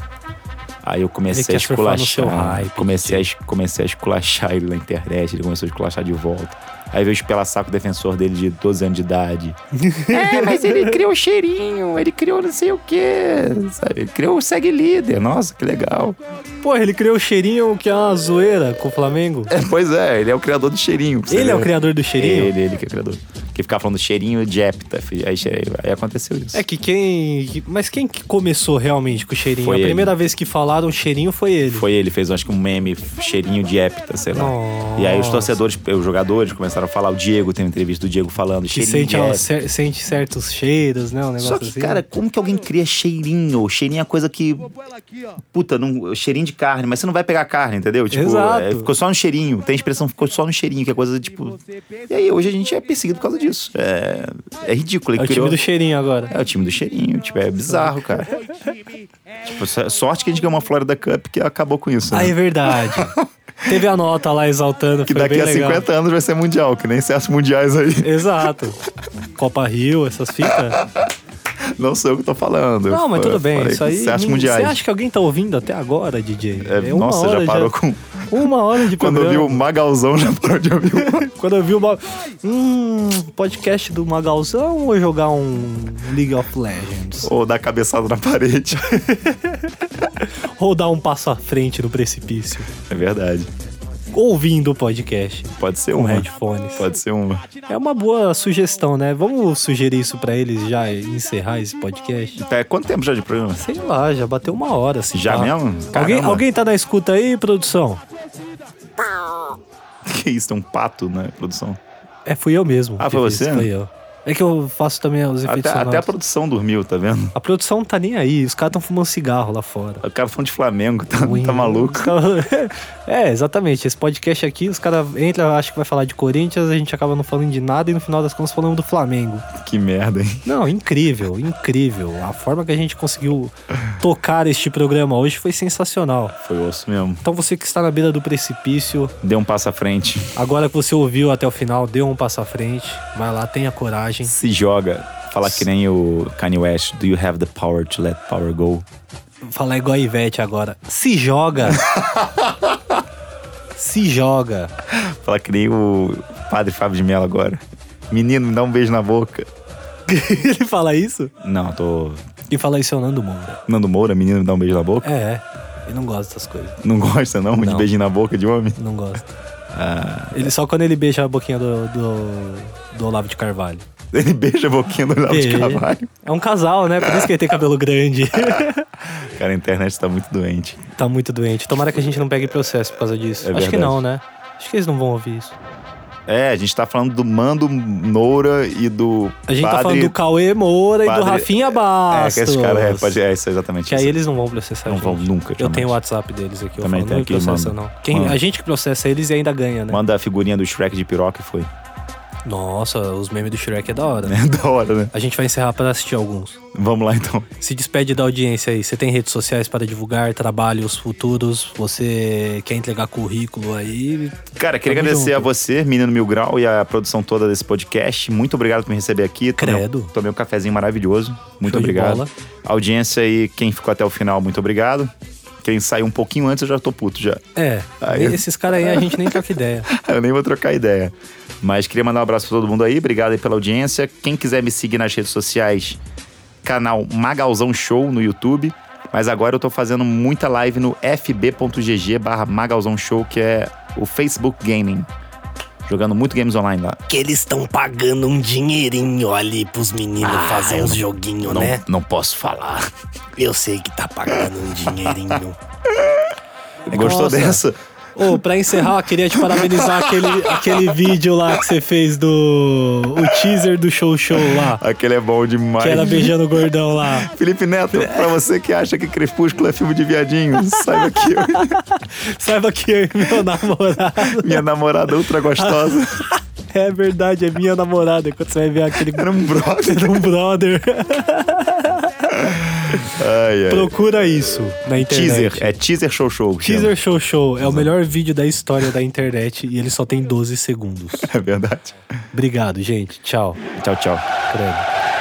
Aí eu comecei a esculachar. hype, comecei, a, comecei a esculachar ele na internet, ele começou a esculachar de volta. Aí veio espelar saco o defensor dele de 12 anos de idade. é, mas ele criou cheirinho, ele criou não sei o quê. Sabe? Ele criou o segue líder. Nossa, que legal. Pô, ele criou o cheirinho que é uma zoeira com o Flamengo. É, pois é, ele é o criador do cheirinho. Ele é o criador do cheirinho? Ele, ele que é o criador. Que ficava falando cheirinho de épita. filho. Aí, aí aconteceu isso. É que quem. que- Mas quem que começou realmente com o cheirinho? Foi a ele. primeira vez que falaram cheirinho foi ele. Foi ele, fez acho que um meme cheirinho de épita, sei lá. Nossa. E aí os torcedores, os jogadores começaram a falar, o Diego, tem uma entrevista do Diego falando, Que cheirinho sente, de ó, cer- sente certos cheiros, né? Um negócio Só que, assim. cara, como que alguém cria cheirinho? Cheirinho é coisa que. Puta, não, cheirinho de carne, mas você não vai pegar carne, entendeu? Tipo, Exato. é, ficou só no cheirinho. Tem a expressão ficou só no cheirinho, que é coisa tipo. E aí, hoje a gente é perseguido por causa disso. É, é ridículo. é o time criou- do cheirinho agora. É o time do cheirinho, tipo, é bizarro, cara. tipo, so- sorte que a gente ganhou uma Florida Cup que acabou com isso. Ah, né? é verdade. Teve a nota lá exaltando, Que daqui a legal. 50 anos vai ser mundial, que nem certos mundiais aí. Exato. Copa Rio, essas fitas. Não sou eu que tô falando. Não, mas Eu tudo bem. Isso aí. Certos ninguém- mundiais. Você acha que alguém tá ouvindo até agora, DJ? É, uma nossa, hora já parou com. Uma hora de Quando eu programa. vi o Magalzão, já parou de ouvir. o- Quando eu vi uma. Hum, podcast do Magalzão ou jogar um League of Legends? Ou dar cabeçada na parede. Ou dar um passo à frente no precipício? É verdade. Ouvindo o podcast Pode ser uma. headphones. Pode ser uma. É uma boa sugestão, né? Vamos sugerir isso pra eles já e encerrar esse podcast? É, quanto tempo já de programa? Sei lá, já bateu uma hora. Assim, Já tá? mesmo? Alguém, Caramba. alguém tá na escuta aí, produção? Que isso, tem um pato na produção. É, fui eu mesmo. Ah, foi você? Foi eu. É que eu faço também os efeitos Até, até a produção dormiu, tá vendo? A produção não tá nem aí, os caras tão fumando cigarro lá fora. O cara falando de Flamengo, tá, Ruim. tá maluco? Cara- É, exatamente. Esse podcast aqui, os caras entram, acham que vai falar de Corinthians, a gente acaba não falando de nada e no final das contas falamos do Flamengo. Que merda, hein? Não, incrível, incrível. A forma que a gente conseguiu tocar este programa hoje foi sensacional. Foi osso mesmo. Então você que está na beira do precipício, Deu um passo à frente. agora que você ouviu até o final, dê um passo à frente, vai lá, tenha coragem. Se joga. Fala que nem o Kanye West. Do you have the power to let power go? Falar igual a Ivete agora. Se joga. Se joga. Fala que nem o padre Fábio de Mello agora. Menino, me dá um beijo na boca. Ele fala isso? Não, tô. Quem fala isso é o Nando Moura. Nando Moura, menino, me dá um beijo na boca. É, ele não gosta dessas coisas. Não gosta, não? De Não. beijinho na boca de homem? Não gosta. Ele só quando ele beija a boquinha do, do, do Olavo de Carvalho. Ele beija a boquinha do Olavo de Beija. Carvalho. É um casal, né? Por isso que ele tem cabelo grande. Cara, a internet tá muito doente. tá muito doente. Tomara que a gente não pegue processo por causa disso. É Acho que não, né? Acho que eles não vão ouvir isso. É, a gente tá falando do Mando Noura e do A gente padre... tá falando do Cauê Moura e do padre- Rafinha É, Bastos. que esse cara é, pode, é isso, exatamente Que aí isso. eles não vão processar Não vão nunca, Eu tenho o WhatsApp deles aqui. Eu Também falo, tem não aqui, processa, manda. não. Quem, Manda. a gente que processa eles e ainda ganha, né? Manda a figurinha do Shrek de piroca e foi. Nossa, os memes do Shrek é da hora. É da hora, né? A gente vai encerrar para assistir alguns. Vamos lá, então. Se despede da audiência aí. Você tem redes sociais para divulgar trabalhos futuros? Você quer entregar currículo aí? Cara, queria Tamo agradecer junto. a você, Menino Mil Grau, e a produção toda desse podcast. Muito obrigado por me receber aqui. Tomei um- Credo. Tomei um cafezinho maravilhoso. Muito Show obrigado. Audiência aí, quem ficou até o final, muito obrigado. Quem saiu um pouquinho antes, eu já tô puto já. É, Aí- esses caras aí a gente nem troca ideia. Eu nem vou trocar ideia. Mas queria mandar um abraço pra todo mundo aí. Obrigado aí pela audiência. Quem quiser me seguir nas redes sociais, canal Magalzão Show no YouTube. Mas agora eu tô fazendo muita live no fb.gg barra Magalzão Show, que é o Facebook Gaming. Jogando muito games online lá. Que eles estão pagando um dinheirinho ali pros meninos fazer uns joguinhos, Não, né? não posso falar. Eu sei que tá pagando um dinheirinho. Gostou Nossa. dessa? Ô, pra encerrar, eu queria te parabenizar aquele, aquele vídeo lá que você fez do. O teaser do show show lá. Aquele é bom demais. Que era beijando o gordão lá. Felipe Neto, pra você que acha que Crepúsculo é filme de viadinho, saiba que eu Saiba que eu e meu namorado. minha namorada ultra gostosa É verdade, é minha namorada. Quando você vai ver aquele. era um brother. Era um brother. Ai, ai. Procura isso na internet. Teaser, é teaser show show. Teaser Show Show é o melhor vídeo da história da internet e ele só tem 12 segundos. É verdade. Obrigado, gente. Tchau. Tchau, tchau. Credo.